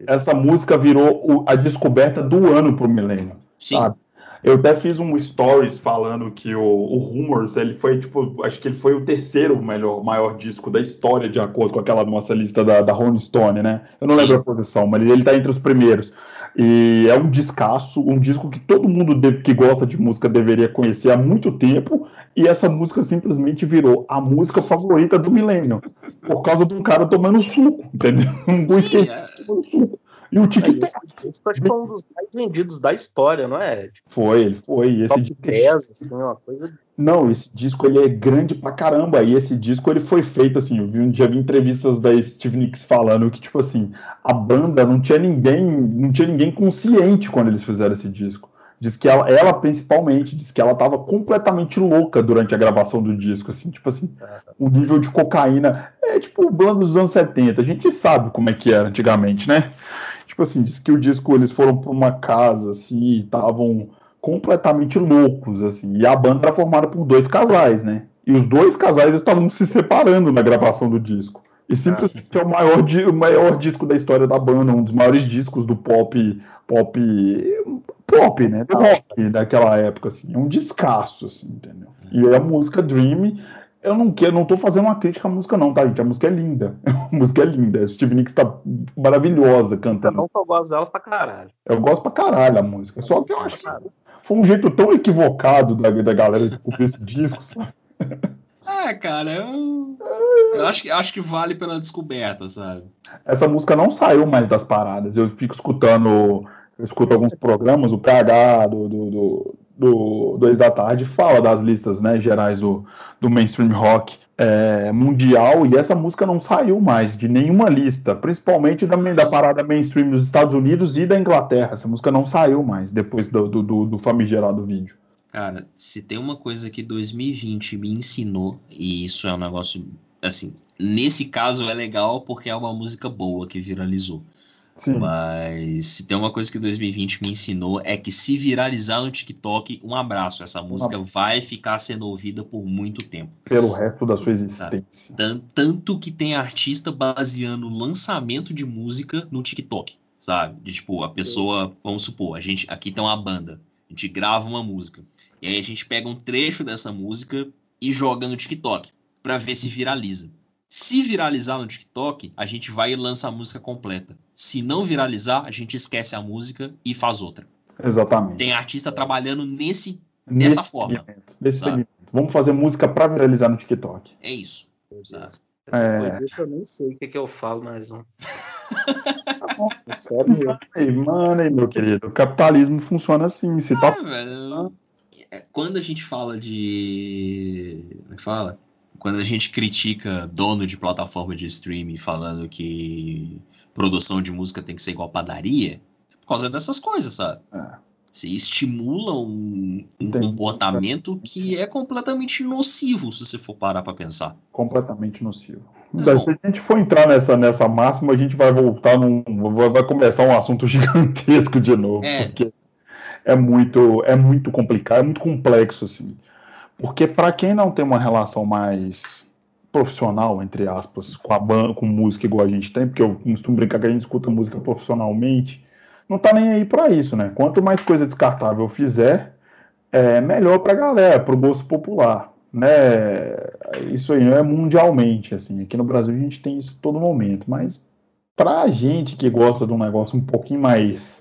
Essa música virou o, a descoberta do ano pro milênio. Sabe? Eu até fiz um stories falando que o, o Rumors, ele foi, tipo, acho que ele foi o terceiro melhor, maior disco da história, de acordo com aquela nossa lista da, da Rolling Stone, né? Eu não Sim. lembro a posição, mas ele tá entre os primeiros. E é um discaço, um disco que todo mundo deve, que gosta de música deveria conhecer há muito tempo, e essa música simplesmente virou a música favorita do milênio, por causa de um cara tomando suco, entendeu? Um whisky é... tomando suco. E o TikTok. Esse acho que foi um dos mais vendidos da história, não é? Foi, ele foi. Esse disco. 10, assim, uma coisa. Não, esse disco ele é grande pra caramba. E esse disco ele foi feito assim. Eu vi um dia vi entrevistas da Steve Nicks falando que, tipo assim, a banda não tinha ninguém, não tinha ninguém consciente quando eles fizeram esse disco. Diz que ela, ela principalmente, diz que ela estava completamente louca durante a gravação do disco, assim, tipo assim, o nível de cocaína é tipo banda dos anos 70, a gente sabe como é que era antigamente, né? Tipo assim, diz que o disco eles foram para uma casa assim e estavam completamente loucos assim. E a banda era formada por dois casais, né? E os dois casais estavam se separando na gravação do disco. E simplesmente é o maior, o maior disco da história da banda, um dos maiores discos do pop, pop, pop, né? Do rock daquela época, assim. É um descasso, assim, entendeu? E a música Dream eu não quero, não tô fazendo uma crítica à música, não, tá, gente? A música é linda. A música é linda. A Steve Nicks tá maravilhosa cantando. Não, eu gosto dela pra caralho. Eu gosto pra caralho a música. Só que eu acho que foi um jeito tão equivocado da, da galera de cumprir esse disco, sabe? É, cara, eu, eu acho, que, acho que vale pela descoberta, sabe? Essa música não saiu mais das paradas. Eu fico escutando, eu escuto alguns programas, o PH do, do, do do 2 da tarde fala das listas né, gerais do, do mainstream rock é, mundial e essa música não saiu mais de nenhuma lista, principalmente da, da parada mainstream dos Estados Unidos e da Inglaterra. Essa música não saiu mais depois do, do, do famigerado vídeo. Cara, se tem uma coisa que 2020 me ensinou, e isso é um negócio, assim, nesse caso é legal porque é uma música boa que viralizou. Sim. Mas se tem uma coisa que 2020 me ensinou é que se viralizar no TikTok, um abraço. Essa música vai ficar sendo ouvida por muito tempo. Pelo resto da sua existência. Tanto que tem artista baseando o lançamento de música no TikTok, sabe? De tipo, a pessoa, vamos supor, a gente aqui tem uma banda, a gente grava uma música. E aí a gente pega um trecho dessa música e joga no TikTok para ver se viraliza. Se viralizar no TikTok, a gente vai e lança a música completa. Se não viralizar, a gente esquece a música e faz outra. Exatamente. Tem artista trabalhando nesse, nesse nessa forma. Segmento, nesse segmento. Vamos fazer música para viralizar no TikTok. É isso. É. eu nem sei o que, que eu falo mais um. tá Sério, mano, aí, meu querido. O capitalismo funciona assim. Se tá... velho, é, quando a gente fala de. Como é que fala? Quando a gente critica dono de plataforma de streaming falando que produção de música tem que ser igual padaria, é por causa dessas coisas, sabe? É. Você estimula um, um comportamento que é completamente nocivo, se você for parar para pensar. Completamente nocivo. Mas, se a gente for entrar nessa, nessa máxima, a gente vai voltar num. Vai começar um assunto gigantesco de novo. É. Porque é muito, é muito complicado, é muito complexo, assim. Porque para quem não tem uma relação mais profissional, entre aspas, com a banda, com música igual a gente tem, porque eu costumo brincar que a gente escuta música profissionalmente, não tá nem aí para isso, né? Quanto mais coisa descartável fizer, é melhor pra galera, pro gosto popular, né? Isso aí é mundialmente, assim. Aqui no Brasil a gente tem isso todo momento, mas pra gente que gosta de um negócio um pouquinho mais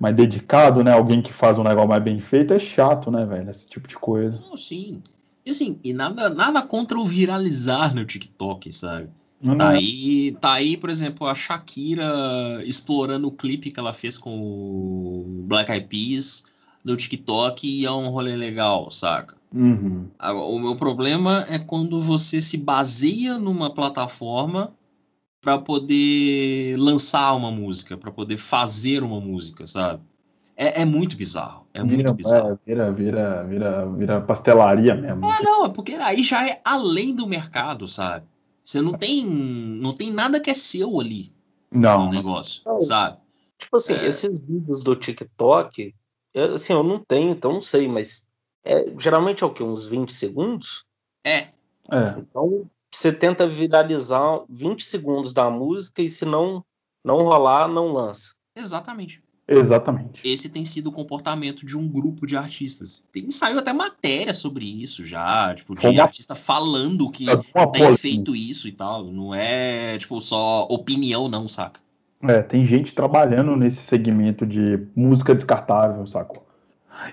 mais dedicado, né? Alguém que faz um negócio mais bem feito, é chato, né, velho? Esse tipo de coisa. Sim. E assim, e nada, nada contra o viralizar no TikTok, sabe? Não tá, aí, tá aí, por exemplo, a Shakira explorando o clipe que ela fez com o Black Eyed Peas no TikTok e é um rolê legal, saca? Uhum. O meu problema é quando você se baseia numa plataforma para poder lançar uma música, para poder fazer uma música, sabe? É, é muito bizarro. É vira, muito bizarro. É, vira, vira, vira, vira pastelaria mesmo. É, não, é porque aí já é além do mercado, sabe? Você não tem, não tem nada que é seu ali. Não. No negócio, não. sabe? Tipo assim, é... esses vídeos do TikTok, assim, eu não tenho, então não sei, mas é, geralmente é o quê? Uns 20 segundos? É. é. Então, você tenta viralizar 20 segundos da música e se não, não rolar, não lança. Exatamente. Exatamente. Esse tem sido o comportamento de um grupo de artistas. Tem saiu até matéria sobre isso já, tipo, de artista falando que Uma tem feito isso e tal. Não é, tipo, só opinião, não, saca? É, tem gente trabalhando nesse segmento de música descartável, sacou?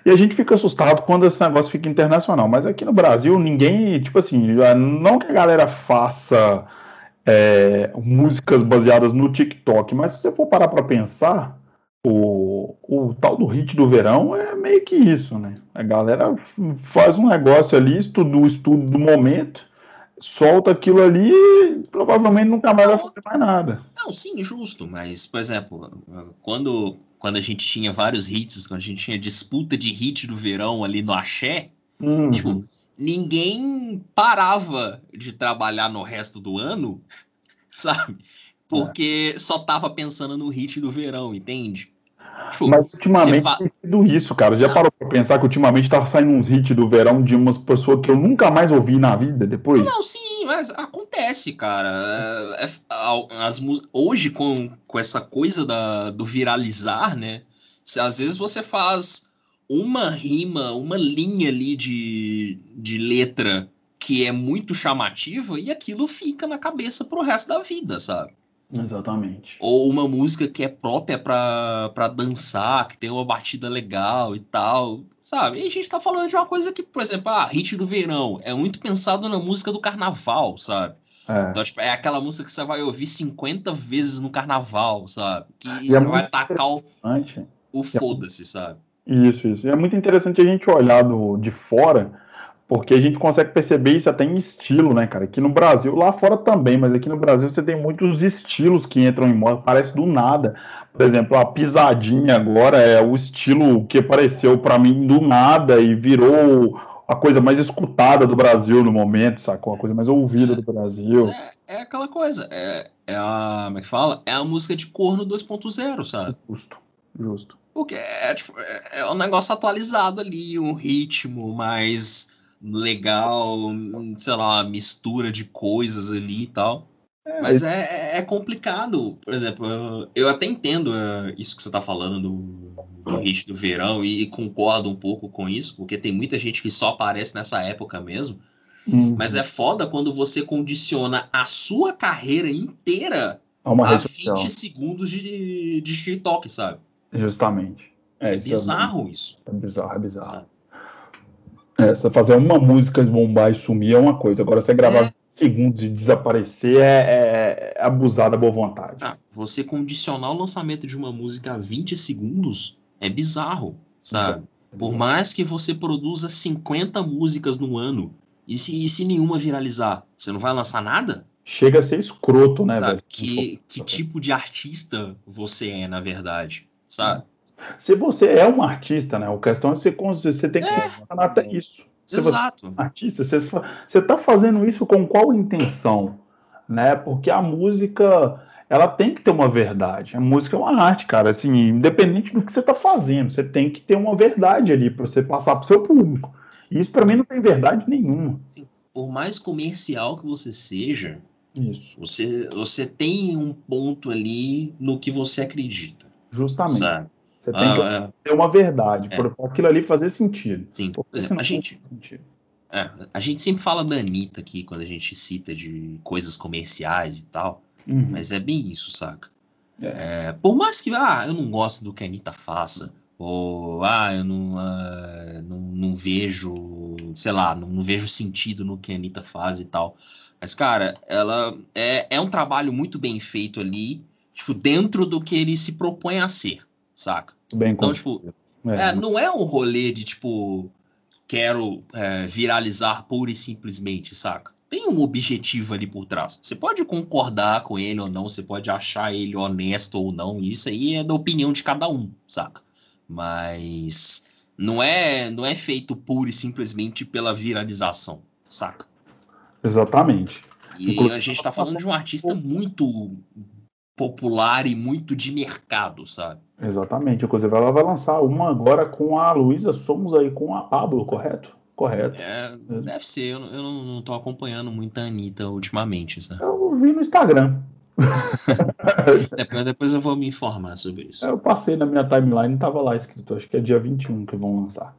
E a gente fica assustado quando esse negócio fica internacional. Mas aqui no Brasil, ninguém, tipo assim, já- não que a galera faça é, músicas baseadas no TikTok, mas se você for parar pra pensar, o, o tal do hit do verão é meio que isso, né? A galera faz um negócio ali, estuda o estudo do momento, solta aquilo ali e provavelmente nunca mais vai fazer mais nada. Não, sim, justo, mas, por exemplo, quando, quando a gente tinha vários hits, quando a gente tinha disputa de hit do verão ali no Axé, Uhum. Tipo, ninguém parava de trabalhar no resto do ano, sabe? Porque só tava pensando no hit do verão, entende? Tipo, Mas ultimamente fa- tem sido isso, cara. Já parou pra pensar que ultimamente tá saindo uns hits do verão de umas pessoas que eu nunca mais ouvi na vida depois? Não, sim, mas acontece, cara. É- é- as hoje, com, com essa coisa da, do viralizar, né? se- Às vezes você faz uma rima, uma linha ali de, de letra que é muito chamativa e aquilo fica na cabeça pro resto da vida, sabe? Exatamente. Ou uma música que é própria pra, pra dançar, que tem uma batida legal e tal, sabe? E a gente tá falando de uma coisa que, por exemplo, ah, hit do verão, é muito pensado na música do carnaval, sabe? É. Então, tipo, é aquela música que você vai ouvir 50 vezes no carnaval, sabe? Que E é você vai muito tacar o, o foda-se, sabe? Isso, isso. E é muito interessante a gente olhar do, de fora, porque a gente consegue perceber isso até em estilo, né, cara? Aqui no Brasil, lá fora também, mas aqui no Brasil você tem muitos estilos que entram em moda, parece do nada. Por exemplo, a pisadinha agora é o estilo que apareceu pra mim do nada e virou a coisa mais escutada do Brasil no momento, sacou? A coisa mais ouvida do Brasil. É, é aquela coisa, é, é a. Como é que fala? É a música de corno 2.0, sabe? Justo, justo. Porque é, tipo, é, é um negócio atualizado ali, um ritmo mais legal, sei lá, uma mistura de coisas ali e tal. Mas é, é- é complicado. Por exemplo, eu, até entendo eh, isso que você tá falando do, do hit do verão e, concordo um pouco com isso, porque tem muita gente que só aparece nessa época mesmo. Uhum. Mas é foda quando você condiciona a sua carreira inteira É uma a rede social. 20 segundos de, de TikTok, sabe? Justamente. É, isso bizarro isso. É bizarro, é bizarro. sabe? É, você fazer uma música bombar e sumir é uma coisa. Agora, você gravar É. 20 segundos e desaparecer é, é abusar da boa vontade. Ah, você condicionar o lançamento de uma música a 20 segundos é bizarro, sabe? Por mais que você produza 50 músicas no ano, e se, e se nenhuma viralizar, você não vai lançar nada? Chega a ser escroto, né, Sabe? velho? Que, que tipo de artista você é, na verdade, sabe? Se você é um artista, né? A questão é você, você tem que É. se posicionar até isso. Se você Exato. é um artista, você, você tá fazendo isso com qual intenção? Né? Porque a música, ela tem que ter uma verdade. A música é uma arte, cara. Assim, independente do que você tá fazendo, você tem que ter uma verdade ali para você passar pro seu público. E isso para mim não tem verdade nenhuma. Por mais comercial que você seja, Isso, você, você tem um ponto ali no que você acredita, justamente. sabe? Você tem que Ah, ter uma verdade, É. para aquilo ali fazer sentido. sim. Por exemplo, a gente, é, a gente sempre fala da Anitta aqui quando a gente cita de coisas comerciais e tal, Uhum. mas é bem isso, saca? É. É, por mais que, ah, eu não gosto do que a Anitta faça, ou, ah, eu não, ah, não, não vejo, sei lá, não, não vejo sentido no que a Anitta faz e tal. Mas, cara, ela é, é um trabalho muito bem feito ali, tipo, dentro do que ele se propõe a ser, saca? Bem Então, tipo, É, é, não é um rolê de, tipo, quero é, viralizar pura e simplesmente, saca? Tem um objetivo ali por trás. Você pode concordar com ele ou não, você pode achar ele honesto ou não, isso aí é da opinião de cada um, saca? Mas não é, não é feito pura e simplesmente pela viralização, saca? Exatamente. E Inclusive, a gente tá falando de um artista muito popular e muito de mercado, sabe? Exatamente. Inclusive, ela vai lançar uma agora com a Luísa Somos aí com a Pablo, correto? Correto. É, deve ser, eu, não- eu não, não tô acompanhando muito a Anitta ultimamente, sabe? Eu vi no Instagram. depois, depois eu vou me informar sobre isso. Eu passei na minha timeline, não tava lá escrito, acho que é dia 21 que vão lançar.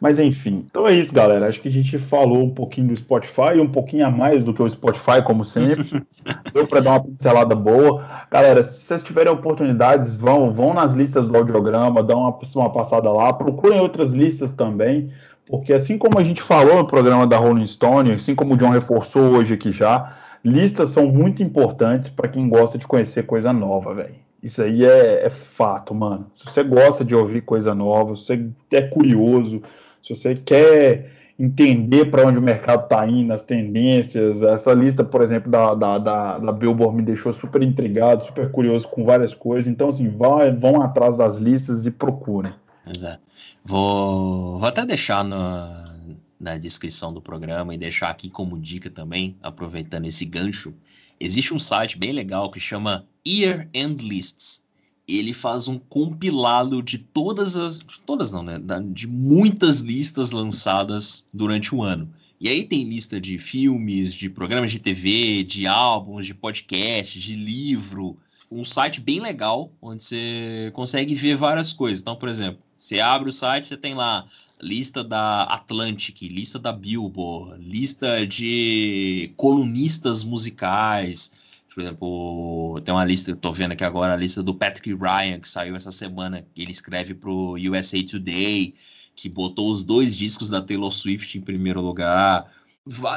Mas enfim, então é isso, galera. Acho que a gente falou um pouquinho do Spotify, um pouquinho a mais do que o Spotify, como sempre. Deu para dar uma pincelada boa. Galera, se vocês tiverem oportunidades, vão, vão nas listas do audiograma, dão uma, uma passada lá, procurem outras listas também, porque assim como a gente falou no programa da Rolling Stone, assim como o John reforçou hoje aqui já, listas são muito importantes para quem gosta de conhecer coisa nova, velho. Isso aí é, é, fato, mano. Se você gosta de ouvir coisa nova, se você é curioso, se você quer entender para onde o mercado está indo, as tendências, essa lista, por exemplo, da, da, da, da, Billboard me deixou super intrigado, super curioso com várias coisas. Então, assim, vão, vão atrás das listas e procurem. Exato. Vou, vou até deixar na, na descrição do programa e deixar aqui como dica também, aproveitando esse gancho. Existe um site bem legal que chama Year End Lists ele faz um compilado de todas as. De todas não, né? De muitas listas lançadas durante o ano. E aí tem lista de filmes, de programas de TV, de álbuns, de podcasts, de livro. Um site bem legal, onde você consegue ver várias coisas. Então, por exemplo, você abre o site, você tem lá lista da Atlantic, lista da Billboard, lista de colunistas musicais por exemplo, tem uma lista, eu tô vendo aqui agora a lista do Patrick Ryan, que saiu essa semana, ele escreve pro USA Today, que botou os dois discos da Taylor Swift em primeiro lugar.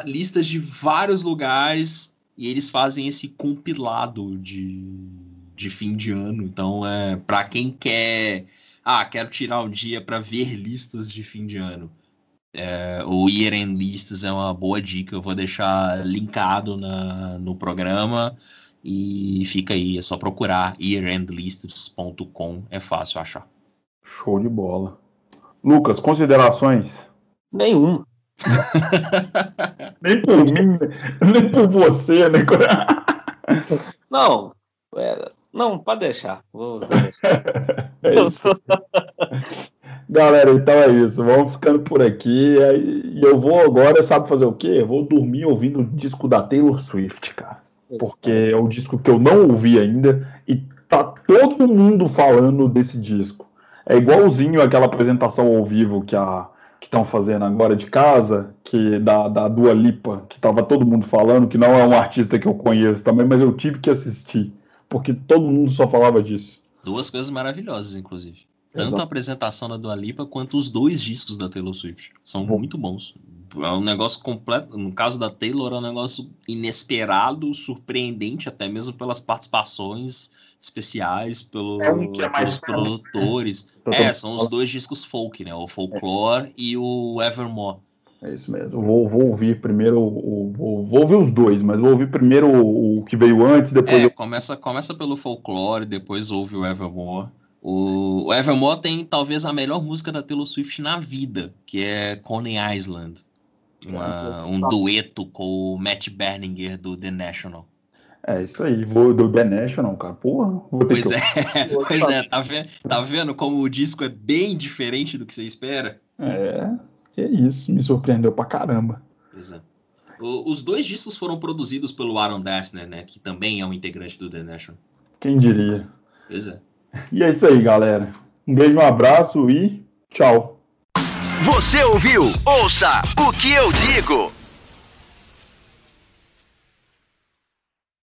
Listas de vários lugares e eles fazem esse compilado de, de fim de ano. Então, é para quem quer, ah, quero tirar um dia para ver listas de fim de ano. É, o Year End Lists é uma boa dica, eu vou deixar linkado na, no programa e fica aí, é só procurar yearendlists.com, é fácil achar. Show de bola. Lucas, considerações? Nenhum. nem por mim, nem por você, né? Não, é, não, pode deixar. Vou deixar. é isso. Galera, então é isso. Vamos ficando por aqui. E eu vou agora, sabe fazer o quê? Eu vou dormir ouvindo o disco da Taylor Swift, cara. Porque é o disco que eu não ouvi ainda e tá todo mundo falando desse disco. É igualzinho aquela apresentação ao vivo que a que estão fazendo agora de casa, que da, da Dua Lipa, que tava todo mundo falando, que não é um artista que eu conheço também, mas eu tive que assistir, porque todo mundo só falava disso. Duas coisas maravilhosas, inclusive. Tanto Exato. a apresentação da Dua Lipa quanto os dois discos da Taylor Swift. São Bom. muito bons. É um negócio completo. No caso da Taylor, é um negócio inesperado, surpreendente, até mesmo pelas participações especiais, pelo, é um é pelos produtores. É, são os dois discos folk, né? O Folklore é. e o Evermore. É isso mesmo. vou, vou ouvir primeiro o, vou, vou, ouvir os dois, mas vou ouvir primeiro o, o que veio antes, depois. É, eu... começa, começa pelo folclore, depois ouve o Evermore. O, Evermore tem talvez a melhor música da Taylor Swift na vida, que é Coney Island. Uma, um dueto com o Matt Berninger do The National. É isso aí, vou do The National, cara. Porra, pois que... é, pois é, tá vendo, tá vendo como o disco é bem diferente do que você espera? É, é isso, me surpreendeu pra caramba. Pois é. O, os dois discos foram produzidos pelo Aaron Dessner, né, que também é um integrante do The National. Quem diria? Pois é. E é isso aí, galera. Um beijo, um abraço e tchau. Você ouviu? Ouça o que eu digo.